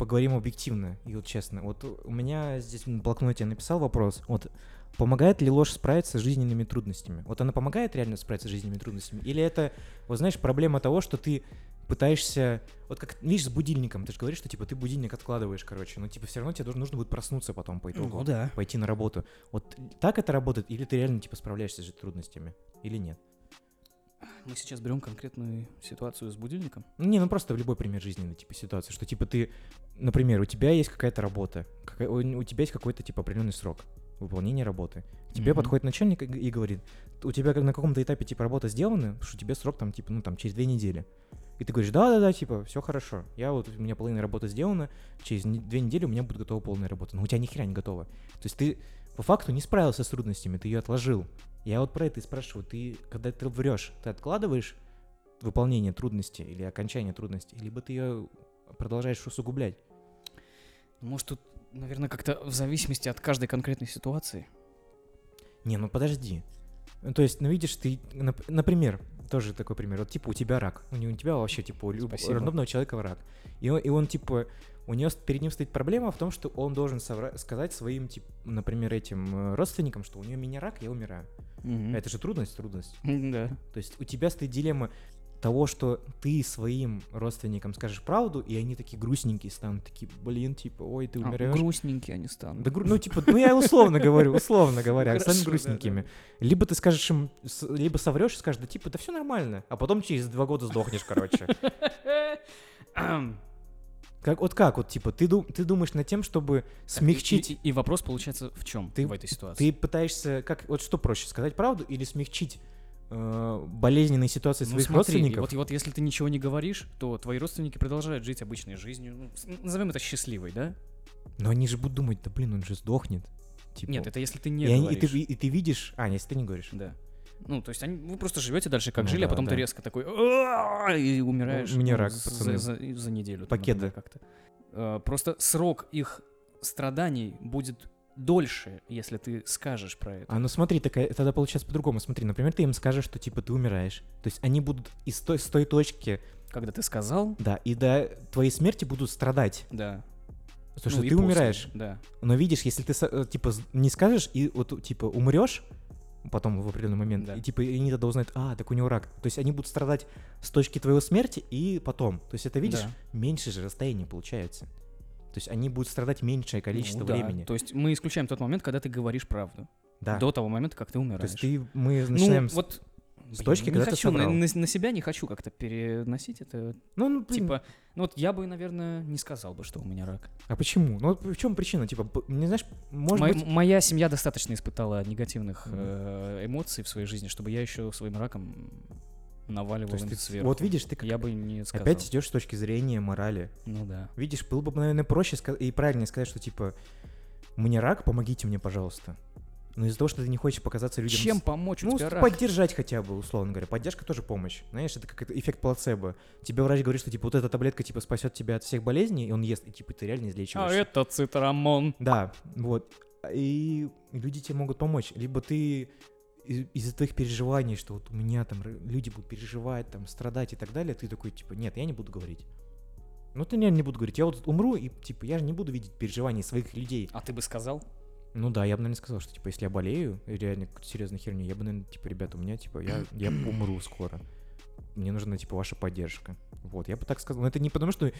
B: поговорим объективно и вот честно. Вот у меня здесь в блокноте я написал вопрос. Вот помогает ли ложь справиться с жизненными трудностями? Вот она помогает реально справиться с жизненными трудностями? Или это, вот знаешь, проблема того, что ты пытаешься... Вот как, видишь, с будильником. Ты же говоришь, что типа ты будильник откладываешь, короче. Но типа все равно тебе нужно будет проснуться потом по итогу.
A: Ну да.
B: Пойти на работу. Вот так это работает? Или ты реально типа справляешься с трудностями? Или нет?
A: Мы сейчас берем конкретную ситуацию с будильником.
B: Не, ну просто в любой пример жизненной типа ситуации, что типа ты, например, у тебя есть какая-то работа, какая- у у тебя есть какой-то типа определенный срок выполнения работы. Тебе
A: Мгм.
B: подходит начальник и говорит, у тебя как на каком-то этапе типа работа сделана, что тебе срок там типа, ну там через две недели. И ты говоришь, да-да-да, типа, все хорошо. Я вот, у меня половина работы сделана, через две недели у меня будет готова полная работа. Но у тебя ни хера не готова. То есть ты по факту не справился с трудностями, ты ее отложил. Я вот про это и спрашиваю. Ты, когда ты врешь, ты откладываешь выполнение трудности или окончание трудности, либо ты ее продолжаешь усугублять?
A: Может, тут, наверное, как-то в зависимости от каждой конкретной ситуации.
B: Не, ну подожди. Ну, То есть, ну видишь, ты, нап- например, тоже такой пример. Вот типа у тебя рак. У, не у тебя вообще типа у любого рандомного человека рак. И он, и он типа у него перед ним стоит проблема в том, что он должен совра- сказать своим, типа, например, этим э, родственникам, что у него меня рак, я умираю.
A: Мгм.
B: Это же трудность, трудность.
A: Да.
B: То есть у тебя стоит дилемма того, что ты своим родственникам скажешь правду, и они такие грустненькие станут, такие, блин, типа, ой, ты
A: А,
B: умираешь.
A: грустненькие они станут.
B: Да, ну, типа, ну я условно говорю, условно говоря, станут
A: да,
B: грустненькими. Либо ты скажешь им, либо соврешь и скажешь, да типа, да все нормально, а потом через два года сдохнешь, короче. Как, вот как, вот, типа, ты, ду- ты думаешь над тем, чтобы смягчить,
A: И, и- и вопрос получается в чем
B: Ты-
A: в этой ситуации?
B: ты пытаешься, как, вот что проще, сказать правду или смягчить э, болезненные ситуации
A: Ну,
B: своих
A: смотри,
B: родственников?
A: Вот, вот если ты ничего не говоришь, то твои родственники продолжают жить обычной жизнью. Ну, назовем это счастливой, да?
B: Но они же будут думать, да блин, он же сдохнет. Типа,
A: Нет, это если ты не
B: и, они- и
A: говоришь.
B: ты, и ты видишь, а, если ты не говоришь.
A: Да. Ну, то есть они, вы просто живете дальше, как
B: Ну
A: жили, а
B: да,
A: потом
B: да.
A: ты резко такой и умираешь.
B: Меня
A: ну,
B: рак,
A: за-
B: пацаны.
A: За, за- за неделю.
B: Пакеты.
A: как-то. Э, Просто срок их страданий будет дольше, если ты скажешь про это.
B: А ну смотри, такая, тогда получается по-другому. Смотри, например, ты им скажешь, что типа ты умираешь. То есть они будут из той, с той точки,
A: Когда ты сказал,
B: да, и до твоей смерти будут страдать.
A: да.
B: Потому
A: Ну,
B: что ты
A: после,
B: умираешь.
A: Да.
B: Но видишь, если ты э, типа не скажешь и вот типа умрешь, потом в определенный момент,
A: Да.
B: и типа и они тогда узнают, а, так у него рак. То есть они будут страдать с точки твоей смерти и потом. То есть это видишь,
A: Да.
B: меньше же расстояние получается. То есть они будут страдать меньшее количество
A: Ну да.
B: времени.
A: То есть мы исключаем тот момент, когда ты говоришь правду.
B: да.
A: До того момента, как ты
B: То
A: умираешь.
B: есть ты, мы начинаем...
A: ну,
B: с-
A: вот
B: с
A: блин,
B: точки,
A: не
B: когда ты
A: хочу, на,
B: соврал.
A: на- на себя не хочу как-то переносить это.
B: Ну, ну, блин,
A: Типа, ну вот я бы, наверное, не сказал бы, что у меня рак.
B: А почему? Ну, вот в чем причина? Типа, не знаешь, может
A: Мо-
B: быть...
A: Моя семья достаточно испытала негативных
B: Мгм.
A: э, эмоций в своей жизни, чтобы я еще своим раком наваливал
B: То есть
A: им
B: ты-
A: сверху.
B: вот видишь, ты как-
A: Я бы не сказал.
B: Опять идешь с точки зрения морали.
A: Ну да.
B: Видишь, было бы, наверное, проще и правильнее сказать, что типа, мне рак, помогите мне, пожалуйста. Но из-за того, что ты не хочешь показаться людям...
A: Чем помочь?
B: Ну, с-
A: рак.
B: поддержать хотя бы, условно говоря. Поддержка тоже помощь. Знаешь, это как эффект плацебо. Тебе врач говорит, что типа вот эта таблетка типа спасет тебя от всех болезней, и он ест, и типа ты реально
A: А
B: излечиваешься.
A: это цитрамон.
B: Да, вот. И люди тебе могут помочь. Либо ты из-за твоих переживаний, что вот у меня там люди будут переживать, там, страдать и так далее, ты такой, типа, нет, я не буду говорить. Ну, ты не, не буду говорить. Я вот умру, и, типа, я же не буду видеть переживаний своих людей.
A: А ты бы сказал?
B: Ну да, я бы, наверное, сказал, что, типа, если я болею, реально какой-то серьезной херней, я бы, наверное, типа, ребята, у меня, типа, я, я умру скоро. Мне нужна, типа, ваша поддержка. Вот, я бы так сказал. Но это не потому, что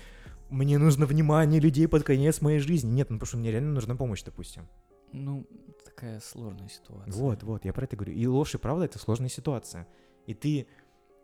B: мне нужно внимание людей под конец моей жизни. Нет, ну, потому что мне реально нужна помощь, допустим.
A: Ну, такая сложная ситуация.
B: Вот, вот, я про это говорю. И ложь и правда это сложная ситуация. И ты,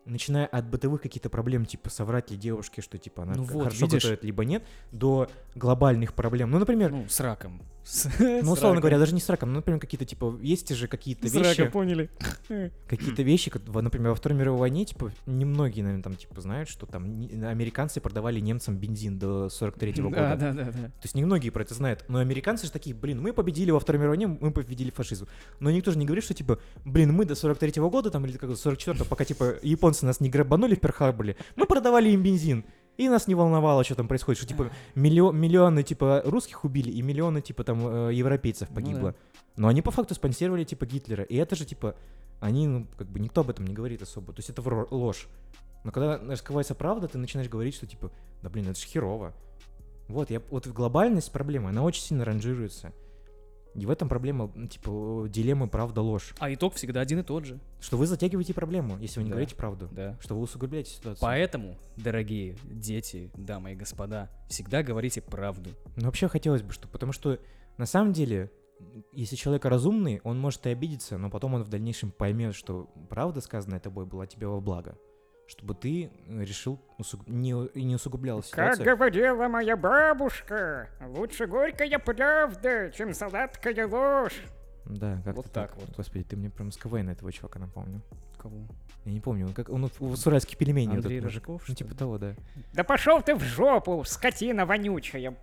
B: начиная от бытовых каких-то проблем, типа соврать ли девушке, что типа она
A: Ну вот,
B: хорошо
A: видишь?
B: готовит, либо нет, до глобальных проблем. Ну, например, ну,
A: Ну, с раком. С-
B: условно
A: с раком.
B: говоря, даже не с раком, ну, например, какие-то, типа, есть же какие-то
A: С
B: вещи,
A: рака, поняли?
B: какие-то вещи, например, во Второй мировой войне, типа, немногие, наверное, там, типа, знают, что там американцы продавали немцам бензин до 43-го года.
A: Да, да, да, да.
B: То есть немногие про это знают. Но американцы же такие, блин, мы победили во Второй мировой войне, мы победили фашизм. Но никто же не говорит, что типа, блин, мы до 43-го года там или как 44-го, пока типа японцы нас не грабанули в Перхарборе, мы продавали им бензин. И нас не волновало, что там происходит, что типа миллио- миллионы типа русских убили и миллионы типа там э, европейцев
A: Ну
B: погибло. Но они по факту спонсировали типа Гитлера. И это же типа они, ну, как бы никто об этом не говорит особо. То есть это ложь. Но когда раскрывается правда, ты начинаешь говорить, что типа, да блин, это же херово. Вот, я, вот глобальность проблемы, она очень сильно ранжируется. И в этом проблема, типа, дилемма правда-ложь.
A: А итог всегда один и тот же.
B: Что вы затягиваете проблему, если вы не
A: Да.
B: говорите правду.
A: Да.
B: Что вы усугубляете ситуацию.
A: Поэтому, дорогие дети, дамы и господа, всегда говорите правду.
B: Ну, вообще хотелось бы, что... Потому что, на самом деле, если человек разумный, он может и обидеться, но потом он в дальнейшем поймет, что правда сказанная тобой была тебе во благо. Чтобы ты э, решил усуг- не, и не усугублял
D: Как
B: ситуацию.
D: говорила моя бабушка, лучше горькая правда, чем сладкая ложь.
B: Да, как
A: Вот так вот.
B: Господи, ты мне прям с КВН этого чувака напомнил.
A: Кого?
B: Я не помню, он как он вот в уральских пельменей. вот
A: Андрей
B: этот мужик.
A: Рожков,
B: Ну, типа того, да.
D: Да пошел ты в жопу, скотина вонючая,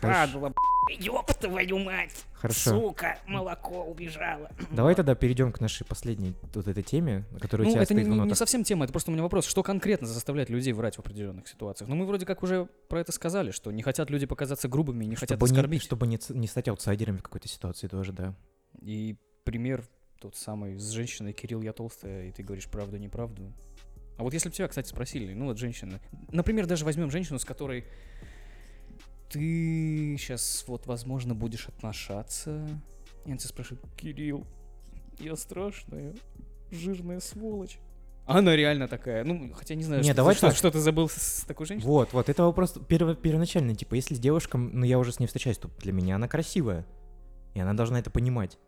B: Хорошо.
D: падла, ёб твою мать,
B: Хорошо.
D: сука, молоко убежало.
B: Давай тогда перейдем к нашей последней вот этой теме, которая у
A: Ну,
B: тебя
A: это не,
B: стоит в
A: не- не совсем тема, это просто у меня вопрос, что конкретно заставляет людей врать в определенных ситуациях. Ну, мы вроде как уже про это сказали, что не хотят люди показаться грубыми, не хотят
B: чтобы не,
A: оскорбить.
B: чтобы не, не стать аутсайдерами в какой-то ситуации тоже, да.
A: И пример тот самый с женщиной «Кирилл, я толстая», и ты говоришь правду, неправду. А вот если бы тебя, кстати, спросили, ну вот женщина, например, даже возьмем женщину, с которой ты сейчас вот, возможно, будешь отношаться, и она тебя спрашивает, Кирилл, я страшная, жирная сволочь. Она реально такая, ну, хотя не знаю,
B: Не,
A: что,
B: давай
A: что,
B: так.
A: что ты забыл с, с такой женщиной.
B: Вот, вот, это вопрос перво- первоначальный, типа, если с девушком, ну, я уже с ней встречаюсь, то для меня она красивая, и она должна это понимать.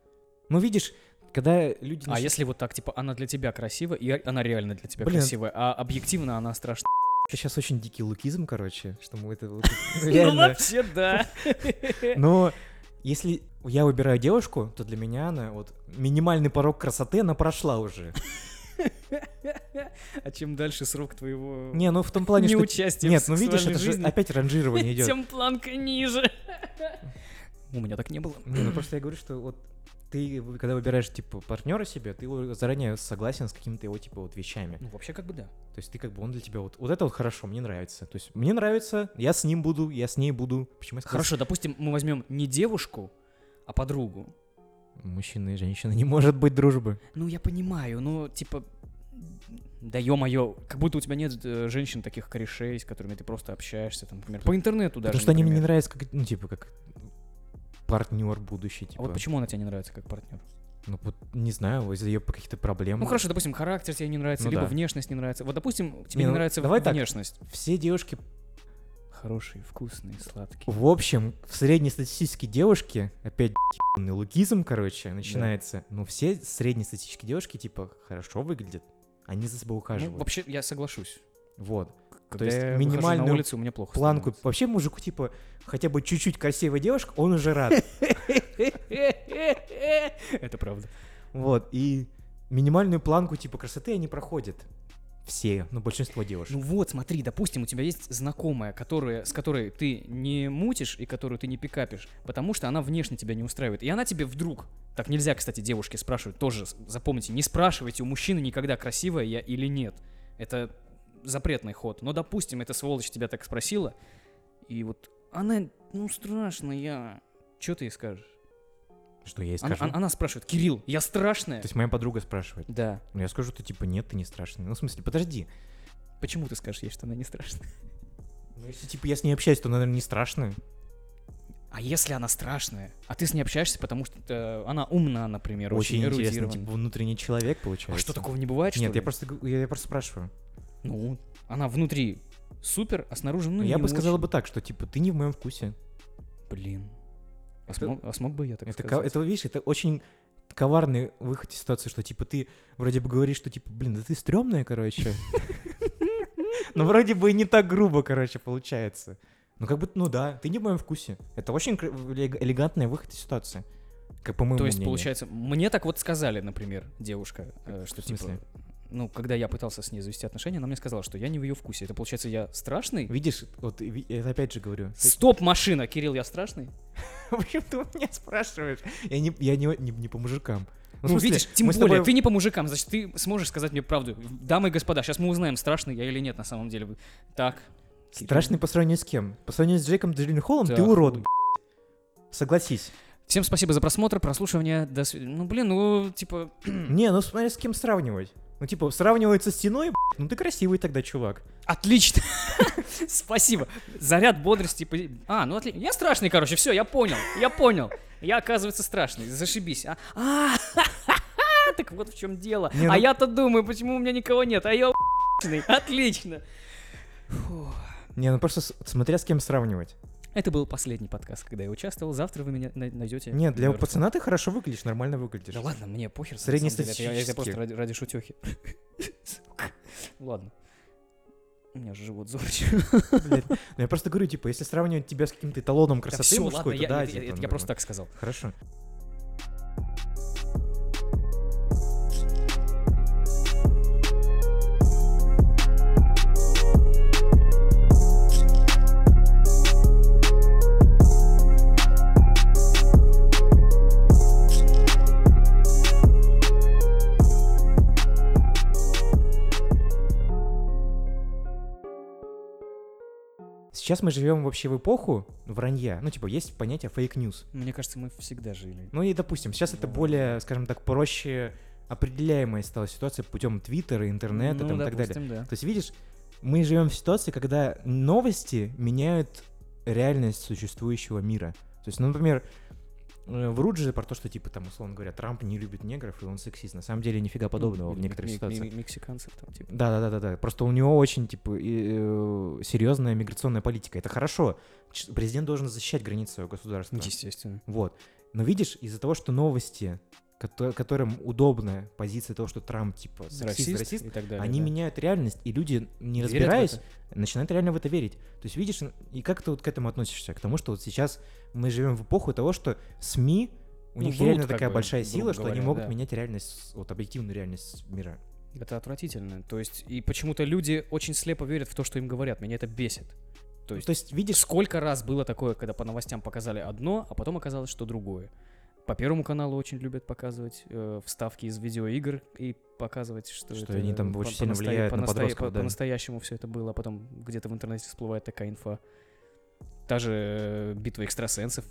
B: Ну, видишь, когда люди...
A: А если вот так, типа, она для тебя красивая, и она реально для тебя
B: Блин.
A: красивая, а объективно она страшная.
B: Это сейчас очень дикий лукизм, короче, что мы это
A: Ну, вообще, да.
B: Но если я выбираю девушку, то для меня она вот минимальный порог красоты, она прошла уже.
A: А чем дальше срок твоего
B: Не, ну в том плане, что... Нет, ну видишь, это же опять ранжирование идет.
A: тем планка ниже. У меня так не было.
B: Не, ну просто я говорю, что вот ты, когда выбираешь, типа, партнера себе, ты заранее согласен с какими-то его, типа, вот вещами.
A: Ну, вообще, как бы да.
B: То есть ты как бы, он для тебя вот, вот это вот хорошо, мне нравится. То есть мне нравится, я с ним буду, я с ней буду. Почему я сказал,
A: Хорошо, допустим, мы возьмем не девушку, а подругу.
B: Мужчина и женщина не может быть дружбы.
A: Ну, я понимаю, ну, типа, да ё-моё, как будто у тебя нет э, женщин таких корешей, с которыми ты просто общаешься, там, например, по интернету даже,
B: Потому что они мне не
A: например.
B: нравятся, как, ну, типа, как партнер будущий, типа.
A: А вот почему она тебе не нравится как партнер?
B: Ну, вот, не знаю, из-за ее каких-то проблем.
A: Ну хорошо, допустим, характер тебе не нравится,
B: Ну
A: либо
B: да.
A: внешность не нравится. Вот, допустим, тебе
B: Не,
A: не
B: ну,
A: нравится
B: давай так.
A: внешность.
B: Все девушки,
A: Хороший, вкусный, сладкий.
B: в общем, в среднестатистические девушки, опять ебаный лукизм, короче, начинается. Ну, все среднестатистические девушки, типа, хорошо выглядят. Они за собой
A: Ну,
B: ухаживают.
A: вообще, я соглашусь.
B: Вот.
A: Когда
B: есть
A: я выхожу на
B: минимальную
A: улицу, мне плохо
B: Планку.
A: становится.
B: Вообще мужику, типа, хотя бы чуть-чуть красивая девушка, он уже рад.
A: Это правда.
B: Вот. И минимальную планку, типа, красоты они проходят. Все, ну, большинство девушек.
A: Ну вот, смотри, допустим, у тебя есть знакомая, которая, с которой ты не мутишь и которую ты не пикапишь, потому что она внешне тебя не устраивает. И она тебе вдруг, так нельзя, кстати, девушке спрашивать, тоже запомните, не спрашивайте у мужчины никогда, красивая я или нет. Это запретный ход. Но, допустим, эта сволочь тебя так спросила, и вот она, ну, страшная. Что ты ей скажешь?
B: Что я ей скажу?
A: она- она спрашивает, Кирилл, я страшная?
B: То есть моя подруга спрашивает.
A: Да.
B: Ну, я скажу, ты типа, нет, ты не страшный. Ну, в смысле, подожди.
A: Почему ты скажешь ей, что она не страшная?
B: Ну, если, типа, я с ней общаюсь, то, наверное, не страшно.
A: А если она страшная, а ты с ней общаешься, потому что э, она умна, например, очень,
B: Очень интересно, типа, внутренний человек, получается.
A: А что такого не бывает, что
B: Нет,
A: ли?
B: я просто, я, я просто спрашиваю.
A: Ну, она внутри супер, а снаружи, ну,
B: я
A: не
B: бы
A: очень.
B: бы так, что, типа, ты не в моем вкусе.
A: Блин. А,
B: Это-
A: смог, а смог бы я так
B: Это,
A: сказать?
B: это, видишь, это очень коварный выход из ситуации, что, типа, ты вроде бы говоришь, что, типа, блин, да ты стрёмная, короче. Но вроде бы и не так грубо, короче, получается. Ну, как бы, ну да, ты не в моем вкусе. Это очень элегантный выход из ситуации. Как по моему
A: То есть,
B: мнению.
A: получается, мне так вот сказали, напрер, девушка, э, что типа... Ну, когда я пытался с ней завести отношения, она мне сказала, что я не в ее вкусе. Это получается, я страшный?
B: Видишь, вот это опять же говорю.
A: Стоп, машина! Кирилл, я страшный?
B: Почему ты у меня спрашиваешь? Я не, я не, не, не по мужикам. Ну,
A: Ну,
B: смысле,
A: видишь, тем более,
B: тобой-
A: ты не по мужикам, значит, ты сможешь сказать мне правду. Дамы и господа, сейчас мы узнаем, страшный я или нет на самом деле. Так,
B: Страшный по сравнению с кем? По сравнению с Джейком Джилленхолом ты
A: Да,
B: урод,
A: хуй.
B: б***ь. Согласись.
A: Всем спасибо за просмотр, прослушивание. До сви- Ну, блин, ну, типа...
B: Не, ну смотри, с кем сравнивать. Ну, типа, сравнивается с стеной, ну ты красивый тогда, чувак.
A: Отлично! Спасибо. Заряд бодрости. А, ну отлично. Я страшный, короче, все, я понял. Я понял. Я, оказывается, страшный. Зашибись. А, А, так вот в чем дело.
B: Не,
A: А
B: ну-
A: я-то думаю, почему у меня никого нет. А я. Отлично. Фу.
B: Не, ну просто смотря с кем сравнивать.
A: Это был последний подкаст, когда я участвовал. Завтра вы меня най- найдете.
B: Нет, для
A: наверху.
B: пацана ты хорошо выглядишь, нормально выглядишь.
A: Да ладно, мне похер. это я- Я, просто ради, ради шутехи. Ладно. У меня же живот зорчит.
B: Ну, я просто говорю, типа, если сравнивать тебя с каким-то эталоном красоты
A: все,
B: мужской,
A: ладно,
B: то
A: я,
B: да,
A: я-
B: типа,
A: я-
B: ну,
A: я просто так сказал.
B: Хорошо. Сейчас мы живем вообще в эпоху вранья. Ну, типа, есть понятие fake news.
A: Мне кажется, мы всегда жили.
B: Ну и, допустим, сейчас это более, скажем так, проще определяемая стала ситуация путем Твиттера, интернета
A: ну,
B: там, и так далее.
A: допустим, да.
B: То есть, видишь, мы живем в ситуации, когда новости меняют реальность существующего мира. То есть, ну, например, врут же про то, что, типа, там, условно говоря, Трамп не любит негров, и он сексист. На самом деле, нифига подобного
A: Ну,
B: в некоторых ситуациях.
A: Мексиканцев там, типа.
B: Да, да, да, да, да. Просто у него очень, типа, и, э, серьезная миграционная политика. Это хорошо. Ч- Президент должен защищать границы своего государства.
A: Естественно.
B: Вот. Но видишь, из-за того, что новости, которым удобная позиция того, что Трамп, типа, сексист,
A: Расист,
B: расист,
A: и так далее.
B: они
A: да.
B: меняют реальность, и люди, не
A: Верят
B: разбираясь, начинают реально в это верить. То есть, видишь, и как ты вот к этому относишься? К тому, что вот сейчас мы живем в эпоху того, что СМИ, у
A: Ну,
B: них реально такая
A: бы,
B: большая сила, что они могут
A: да.
B: менять реальность, вот объективную реальность мира.
A: Это отвратительно. То есть, и почему-то люди очень слепо верят в то, что им говорят. Меня это бесит. То есть,
B: То есть, видишь,
A: сколько раз было такое, когда по новостям показали одно, а потом оказалось, что другое. По Первому каналу очень любят показывать э, вставки из видеоигр и показывать, что,
B: Что
A: это
B: они там
A: по-
B: очень сильно
A: по-настоя-
B: влияют на
A: по-настоя-
B: подростков,
A: по-
B: да.
A: По-настоящему все это было, а потом где-то в интернете всплывает такая инфа. Та же э, битва экстрасенсов,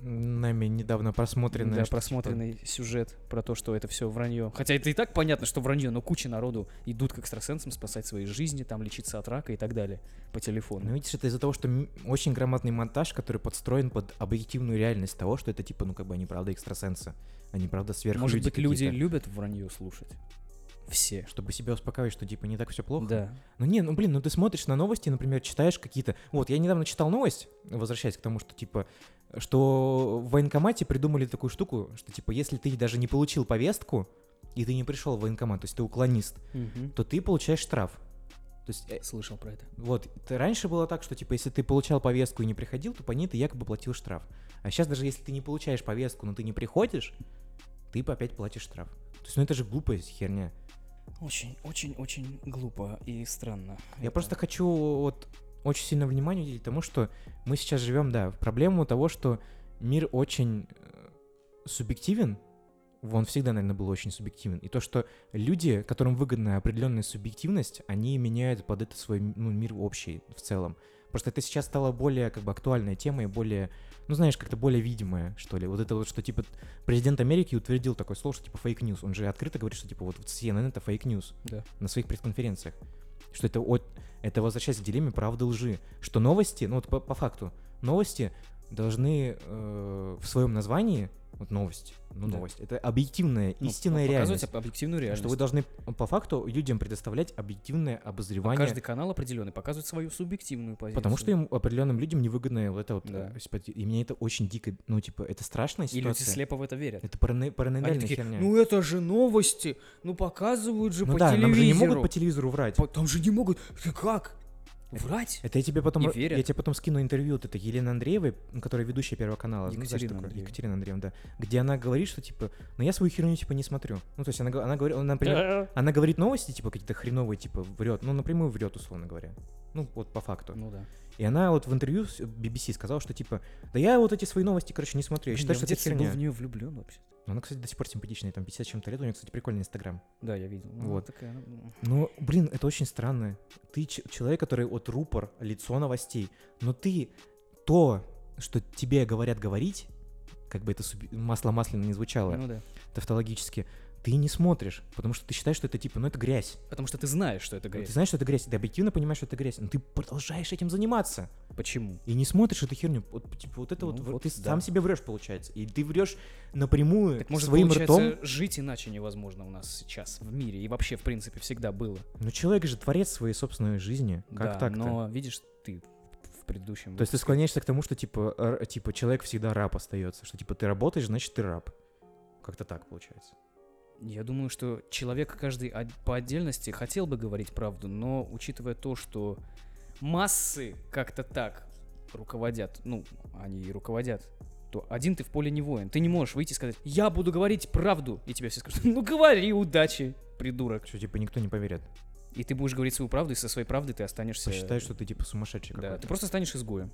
B: нами недавно просмотренная.
A: да,
B: что,
A: просмотренный сюжет про то, что это все вранье. Хотя это и так понятно, что вранье, но куча народу идут к экстрасенсам спасать свои жизни, там лечиться от рака и так далее по телефону.
B: Ну, видишь, это из-за того, что очень грамотный монтаж, который подстроен под объективную реальность того, что это типа, ну, как бы они правда экстрасенсы, они правда сверхлюди
A: Может быть, люди любят вранье слушать? Все.
B: Чтобы себя успокаивать, что типа не так все плохо.
A: Да.
B: Ну не, ну блин, ну ты смотришь на новости, например, читаешь какие-то. Вот, я недавно читал новость, возвращаясь к тому, что типа, что в военкомате придумали такую штуку, что типа, если ты даже не получил повестку, и ты не пришел в военкомат, то есть ты уклонист, то ты получаешь штраф. То есть, э,
A: Слышал про это.
B: вот, это раньше было так, что, типа, если ты получал повестку и не приходил, то по ней ты якобы платил штраф. А сейчас даже если ты не получаешь повестку, но ты не приходишь, ты опять платишь штраф. То есть, ну это же глупая херня.
A: Очень, очень, очень глупо и странно.
B: Я
A: Это-
B: просто хочу вот очень сильно внимание уделить тому, что мы сейчас живем, да, в проблему того, что мир очень э, субъективен, он всегда, наверное, был очень субъективен. И то, что люди, которым выгодна определенная субъективность, они меняют под это свой ну, мир общий в целом. Просто это сейчас стало более как бы актуальной темой, более, ну знаешь, как-то более видимое, что ли. Вот это вот, что типа президент Америки утвердил такое слово, что типа fake news. Он же открыто говорит, что типа вот CNN это fake news
A: Да.
B: на своих пресс-конференциях. Что это, от, это возвращается к дилемме правды лжи. Что новости, ну вот по, по факту, новости должны э, в своем названии, вот новость, ну
A: Да.
B: новость, это объективная,
A: Ну,
B: истинная
A: показывать
B: реальность.
A: об- объективную реальность.
B: Что вы должны по факту людям предоставлять объективное обозревание.
A: Каждый канал определенный показывает свою субъективную позицию.
B: Потому что им определенным людям невыгодно вот это вот.
A: Да.
B: э. И мне это очень дико, ну типа, это страшная
A: И люди
B: ситуация.
A: слепо в это верят.
B: Это парано-
A: Они
B: параноидальная
A: такие,
B: херня.
A: ну это же новости, ну показывают же
B: Ну
A: по
B: да, нам
A: телевизору.
B: же не могут по телевизору врать.
A: По- Там же не могут. Ты как? Врать?
B: Это я тебе потом, р-
A: верят.
B: я тебе потом скину интервью вот это Елены Андреевой, которая ведущая Первого канала.
A: Екатерина? Андреева.
B: Екатерина Андреевна, да. Где она говорит, что типа, ну я свою херню типа не смотрю. Ну то есть она, она говорит, она, например, она говорит новости типа какие-то хреновые, типа врет, ну напрямую врет, условно говоря. Ну вот по факту.
A: Ну да.
B: И она вот в интервью с BBC сказала, что типа, да я вот эти свои новости, короче, не смотрю. Я считаю,
A: я
B: что это херня.
A: в нее влюблен вообще.
B: Она, кстати, до сих пор симпатичная, там 50 с чем-то лет, у нее, кстати, прикольный инстаграм.
A: Да, я видел. Ну,
B: Вот.
A: такая, ну,
B: Ну, блин, это очень странно. Ты человек, который вот рупор, лицо новостей, но ты то, что тебе говорят говорить, как бы это масло масляно не звучало,
A: Ну да.
B: тавтологически, ты не смотришь, потому что ты считаешь, что это типа, ну это грязь.
A: Потому что ты знаешь, что это
B: Ты
A: грязь.
B: знаешь, что это грязь, ты объективно понимаешь, что это грязь, но ты продолжаешь этим заниматься.
A: Почему?
B: И не смотришь эту херню. Вот, типа, вот это
A: Ну,
B: вот,
A: вот
B: ты
A: да.
B: сам себе врешь, получается. И ты врешь напрямую
A: Так может,
B: своим ртом.
A: жить иначе невозможно у нас сейчас в мире. И вообще, в принципе, всегда было.
B: Ну, человек же творец своей собственной жизни. Как
A: да,
B: так-то?
A: но видишь, ты в предыдущем
B: То есть ты склоняешься к тому, что типа, типа человек всегда раб остается, что типа ты работаешь, значит ты раб. Как-то так получается.
A: Я думаю, что человек каждый по отдельности хотел бы говорить правду, но учитывая то, что массы как-то так руководят, ну, они и руководят, то один ты в поле не воин. Ты не можешь выйти и сказать, я буду говорить правду. И тебе все скажут, ну говори, удачи, придурок.
B: Что типа никто не поверит.
A: И ты будешь говорить свою правду, и со своей правдой ты останешься...
B: Посчитают, что ты типа сумасшедший
A: Да, ты просто станешь изгоем.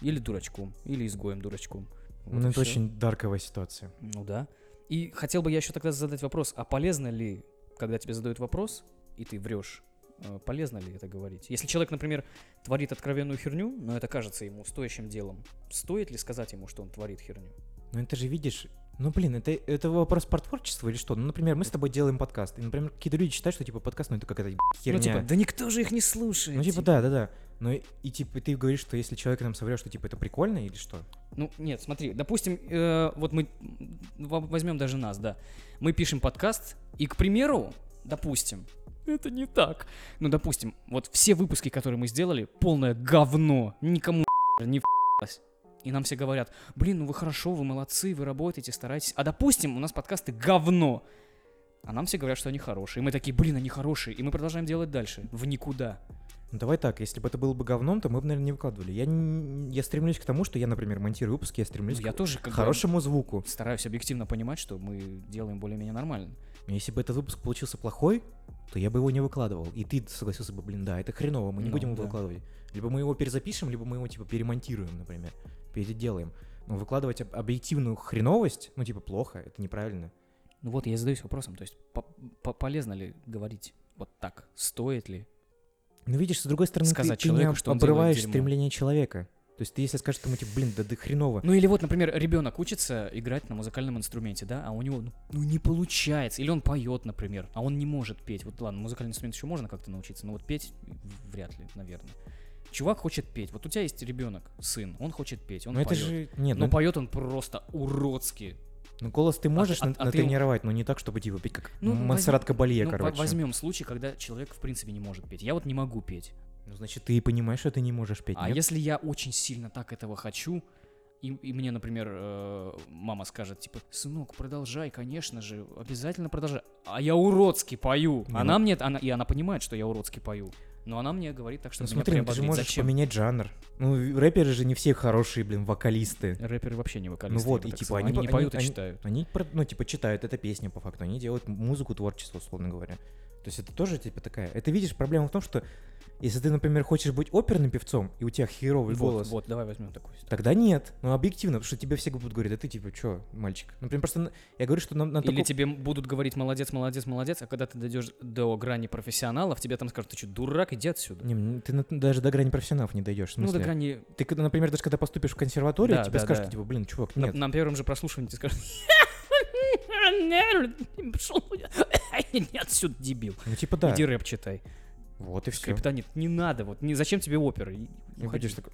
A: Или дурачком, или изгоем-дурачком. Вот
B: ну это
A: всё.
B: очень дарковая ситуация.
A: Ну да. И хотел бы я еще тогда задать вопрос, а полезно ли, когда тебе задают вопрос, и ты врешь, э, полезно ли это говорить? Если человек, например, творит откровенную херню, но это кажется ему стоящим делом, стоит ли сказать ему, что он творит херню?
B: Ну это же видишь, ну блин, это, это вопрос про творчество или что? Ну, например, мы с тобой делаем подкаст, и, например, какие-то люди считают, что типа подкаст, ну это какая-то херня.
A: Ну типа, да никто же их не слушает.
B: Ну, типа, да, да, да. Но и, и, типа ты говоришь, что если человек нам соврет, что типа это прикольно или что?
A: Ну, нет, смотри, допустим, э, вот мы возьмем даже нас, да. Мы пишем подкаст, и, к примеру, допустим, это не так. Ну, допустим, вот все выпуски, которые мы сделали, полное говно. Никому не в***лось. И нам все говорят, блин, ну вы хорошо, вы молодцы, вы работаете, стараетесь. А допустим, у нас подкасты говно. А нам все говорят, что они хорошие. И мы такие, блин, они хорошие. И мы продолжаем делать дальше. В никуда.
B: Ну давай так, если бы это было бы говном, то мы бы, наверное, не выкладывали. Я, я стремлюсь к тому, что я, например, монтирую выпуски, я
A: Ну,
B: стремлюсь
A: я
B: к
A: тоже как
B: хорошему звуку.
A: стараюсь объективно понимать, что мы делаем более-менее нормально.
B: Если бы этот выпуск получился плохой, то я бы его не выкладывал. И ты согласился бы, блин, да, это хреново, мы не
A: Ну,
B: будем его
A: да.
B: выкладывать. Либо мы его перезапишем, либо мы его, типа, перемонтируем, например, переделаем. Но выкладывать об- объективную хреновость, ну, типа, плохо, это неправильно.
A: Ну вот, я задаюсь вопросом, то есть по- по- полезно ли говорить вот так? Стоит ли?
B: Но видишь, с другой стороны, ты-
A: Сказать
B: ты, не
A: человеку,
B: об-
A: что он делает
B: обрываешь стремление человека. То есть ты если скажешь ему, типа, блин, да ты хреново.
A: Ну или вот, например, ребенок учится играть на музыкальном инструменте, да, а у него ну, ну, не получается. Или он поет, например, а он не может петь. Вот ладно, музыкальный инструмент еще можно как-то научиться, но вот петь вряд ли, наверное. Чувак хочет петь. Вот у тебя есть ребенок, сын, он хочет петь, он
B: ну это
A: поет.
B: же... Нет,
A: Но
B: ну,
A: поет он просто уродски.
B: Ну, голос ты можешь
A: а-
B: на-
A: а ты-
B: натренировать, но не так, чтобы, типа, петь как
A: Ну,
B: Монсеррат
A: возьм-
B: Кабалье,
A: ну,
B: короче.
A: возьмем случай, когда человек в принципе не может петь. Я вот не могу петь.
B: Ну, значит, ты понимаешь, что ты не можешь петь,
A: А
B: нет?
A: если я очень сильно так этого хочу, и, и мне, например, э, мама скажет, типа, сынок, продолжай, конечно же, обязательно продолжай. А я уродски пою.
B: Не,
A: она
B: ну-
A: мне, она, и она понимает, что я уродски пою. Но она мне говорит так, что
B: Ну смотри, ну, ты же можешь
A: Зачем?
B: поменять жанр. Ну, рэперы же не все хорошие, блин, вокалисты.
A: Рэперы вообще не
B: Ну
A: вокалисты.
B: вот,
A: я бы
B: и типа
A: сказал.
B: они,
A: они, не
B: они-
A: поют, а
B: они-
A: читают.
B: Они, про- ну, типа, читают, это песня по факту, они делают музыку, творчество, условно говоря. То есть это тоже, типа, такая... Это, видишь, проблема в том, что если ты, например, хочешь быть оперным певцом, и у тебя херовый
A: Вот,
B: голос,
A: вот, давай возьмем такую ситуацию.
B: тогда нет. Ну, объективно, потому что тебе все будут говорить, да ты, типа, чё, мальчик? Например, просто на- я говорю, что на, на
A: Или
B: таком-
A: тебе будут говорить молодец, молодец, молодец, а когда ты дойдешь до грани профессионалов, тебе там скажут, ты что, дурак, иди отсюда.
B: Не, м, ты на- даже до грани профессионалов не дойдешь.
A: Ну, до грани...
B: Ты, например, даже когда поступишь в консерваторию,
A: Да,
B: тебе
A: да,
B: скажут,
A: да.
B: типа, блин, чувак,
A: На,
B: нет.
A: на первом же прослушивании тебе скажут... Пошел Иди отсюда, дебил.
B: Ну, типа, да.
A: Иди рэп читай.
B: Вот и все.
A: Скриптонит. Не надо, вот. Не, зачем тебе
B: Не
A: уходи.
B: будешь такой...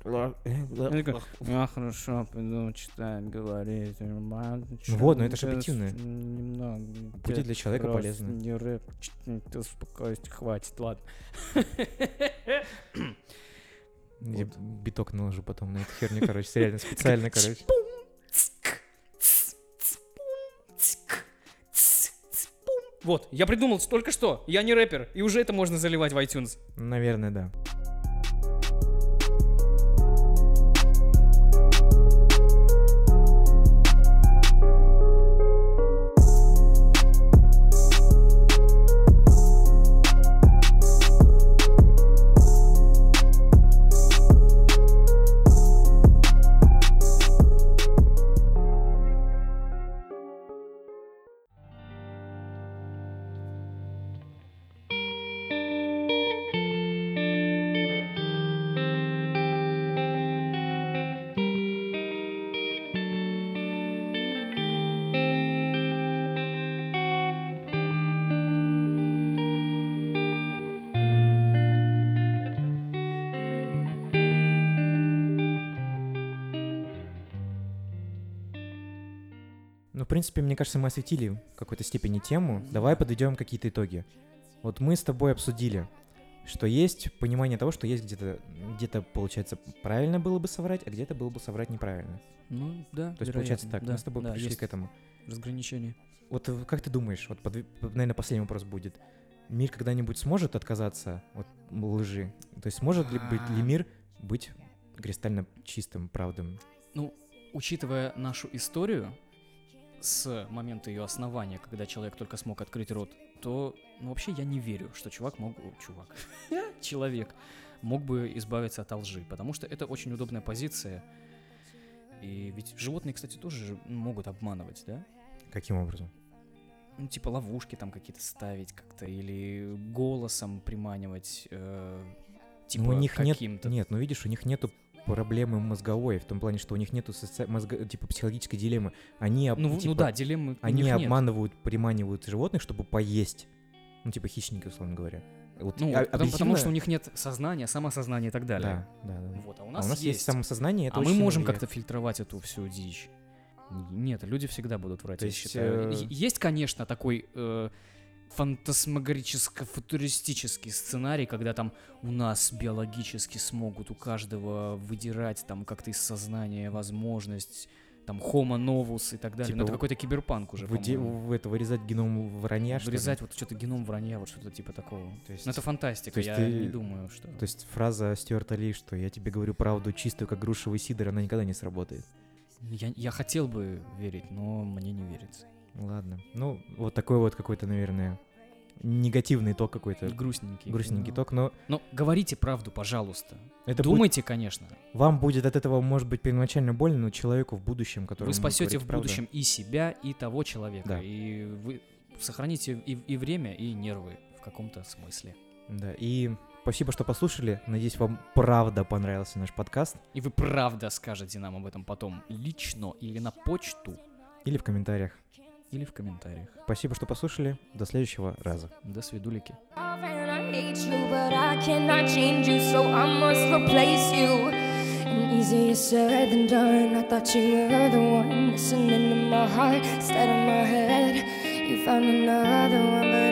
A: «А, хорошо, пойду читать, говорить. Ну
B: вот, но это ж объективно.
A: Немного.
B: Будет для человека полезно.
A: Не рэп, успокойся, хватит, ладно.
B: Я биток наложу потом на эту херню, короче, реально специально, короче.
A: Вот, я придумал только что, я не рэпер, и уже это можно заливать в iTunes.
B: Наверное, да. Принципе, мне кажется, мы осветили в какой-то степени тему. Давай подведем какие-то итоги. Вот мы с тобой обсудили, что есть понимание того, что есть где-то, где-то получается, правильно было бы соврать, а где-то было бы соврать неправильно.
A: Ну, да,
B: То есть, получается так,
A: да,
B: мы с тобой
A: да,
B: пришли к этому.
A: разграничение.
B: Вот э, как ты думаешь, вот, наверное, последний вопрос будет. Мир когда-нибудь сможет отказаться от лжи? То есть сможет ли быть ли мир быть кристально чистым, правдым?
A: Ну, учитывая нашу историю с момента ее основания, когда человек только смог открыть рот, то ну, вообще я не верю, что чувак мог... о, Чувак. Человек мог бы избавиться от лжи, потому что это очень удобная позиция. И ведь животные, кстати, тоже же могут обманывать, да?
B: Каким образом?
A: Ну, типа ловушки там какие-то ставить как-то, или голосом приманивать, э, типа
B: ну, у них нет,
A: каким-то.
B: нет, ну видишь, у них нету проблемы мозговой, в том плане, что у них нету соци- мозго- типа психологической дилеммы. Они,
A: Ну, ну
B: типа,
A: да, дилеммы
B: они
A: них нет.
B: обманывают, приманивают животных, чтобы поесть. Ну, типа хищники, условно говоря. Вот
A: Ну,
B: а-
A: потому, потому что у них нет сознания, самосознания и так далее.
B: Да, да, да.
A: Вот, а у
B: А
A: нас,
B: у нас есть самосознание, это
A: а мы можем как-то фильтровать эту всю дичь. Нет, люди всегда будут врать,
B: То
A: я
B: есть,
A: считаю.
B: э,
A: Есть, конечно, такой э, фантасмагорическо-футуристический сценарий, когда там у нас биологически смогут у каждого выдирать там как-то из сознания возможность, там Homo novus и так далее.
B: Типа
A: Ну, это какой-то киберпанк уже,
B: Выде- в это, вырезать геном вранья, что?
A: Вырезать вот что-то геном вранья, вот что-то типа такого.
B: То есть,
A: Ну, это фантастика,
B: то есть
A: я
B: ты-
A: не думаю, что...
B: то есть фраза Стюарта Ли, что я тебе говорю правду чистую, как грушевый сидр, она никогда не сработает.
A: Я, я хотел бы верить, но мне не верится.
B: Ладно. Ну, вот такой вот какой-то, наверное, негативный итог какой-то.
A: Грустненький.
B: Грустненький
A: Ну.
B: итог, но
A: Но говорите правду, пожалуйста.
B: это будет-
A: Думайте, конечно.
B: вам будет от этого, может быть, первоначально больно, но человеку в будущем, который
A: Вы спасете в будущем и себя, и того человека.
B: Да.
A: И вы сохраните и, и время, и нервы в каком-то смысле.
B: Да, и спасибо, что послушали. Надеюсь, вам правда понравился наш подкаст.
A: И вы правда скажете нам об этом потом лично или на почту,
B: Или в комментариях.
A: Или в комментариях.
B: Спасибо, что послушали. До следующего раза.
A: До свидулики.
E: but easier said than done. I thought you were the one listening to my heart instead of my head. You found another.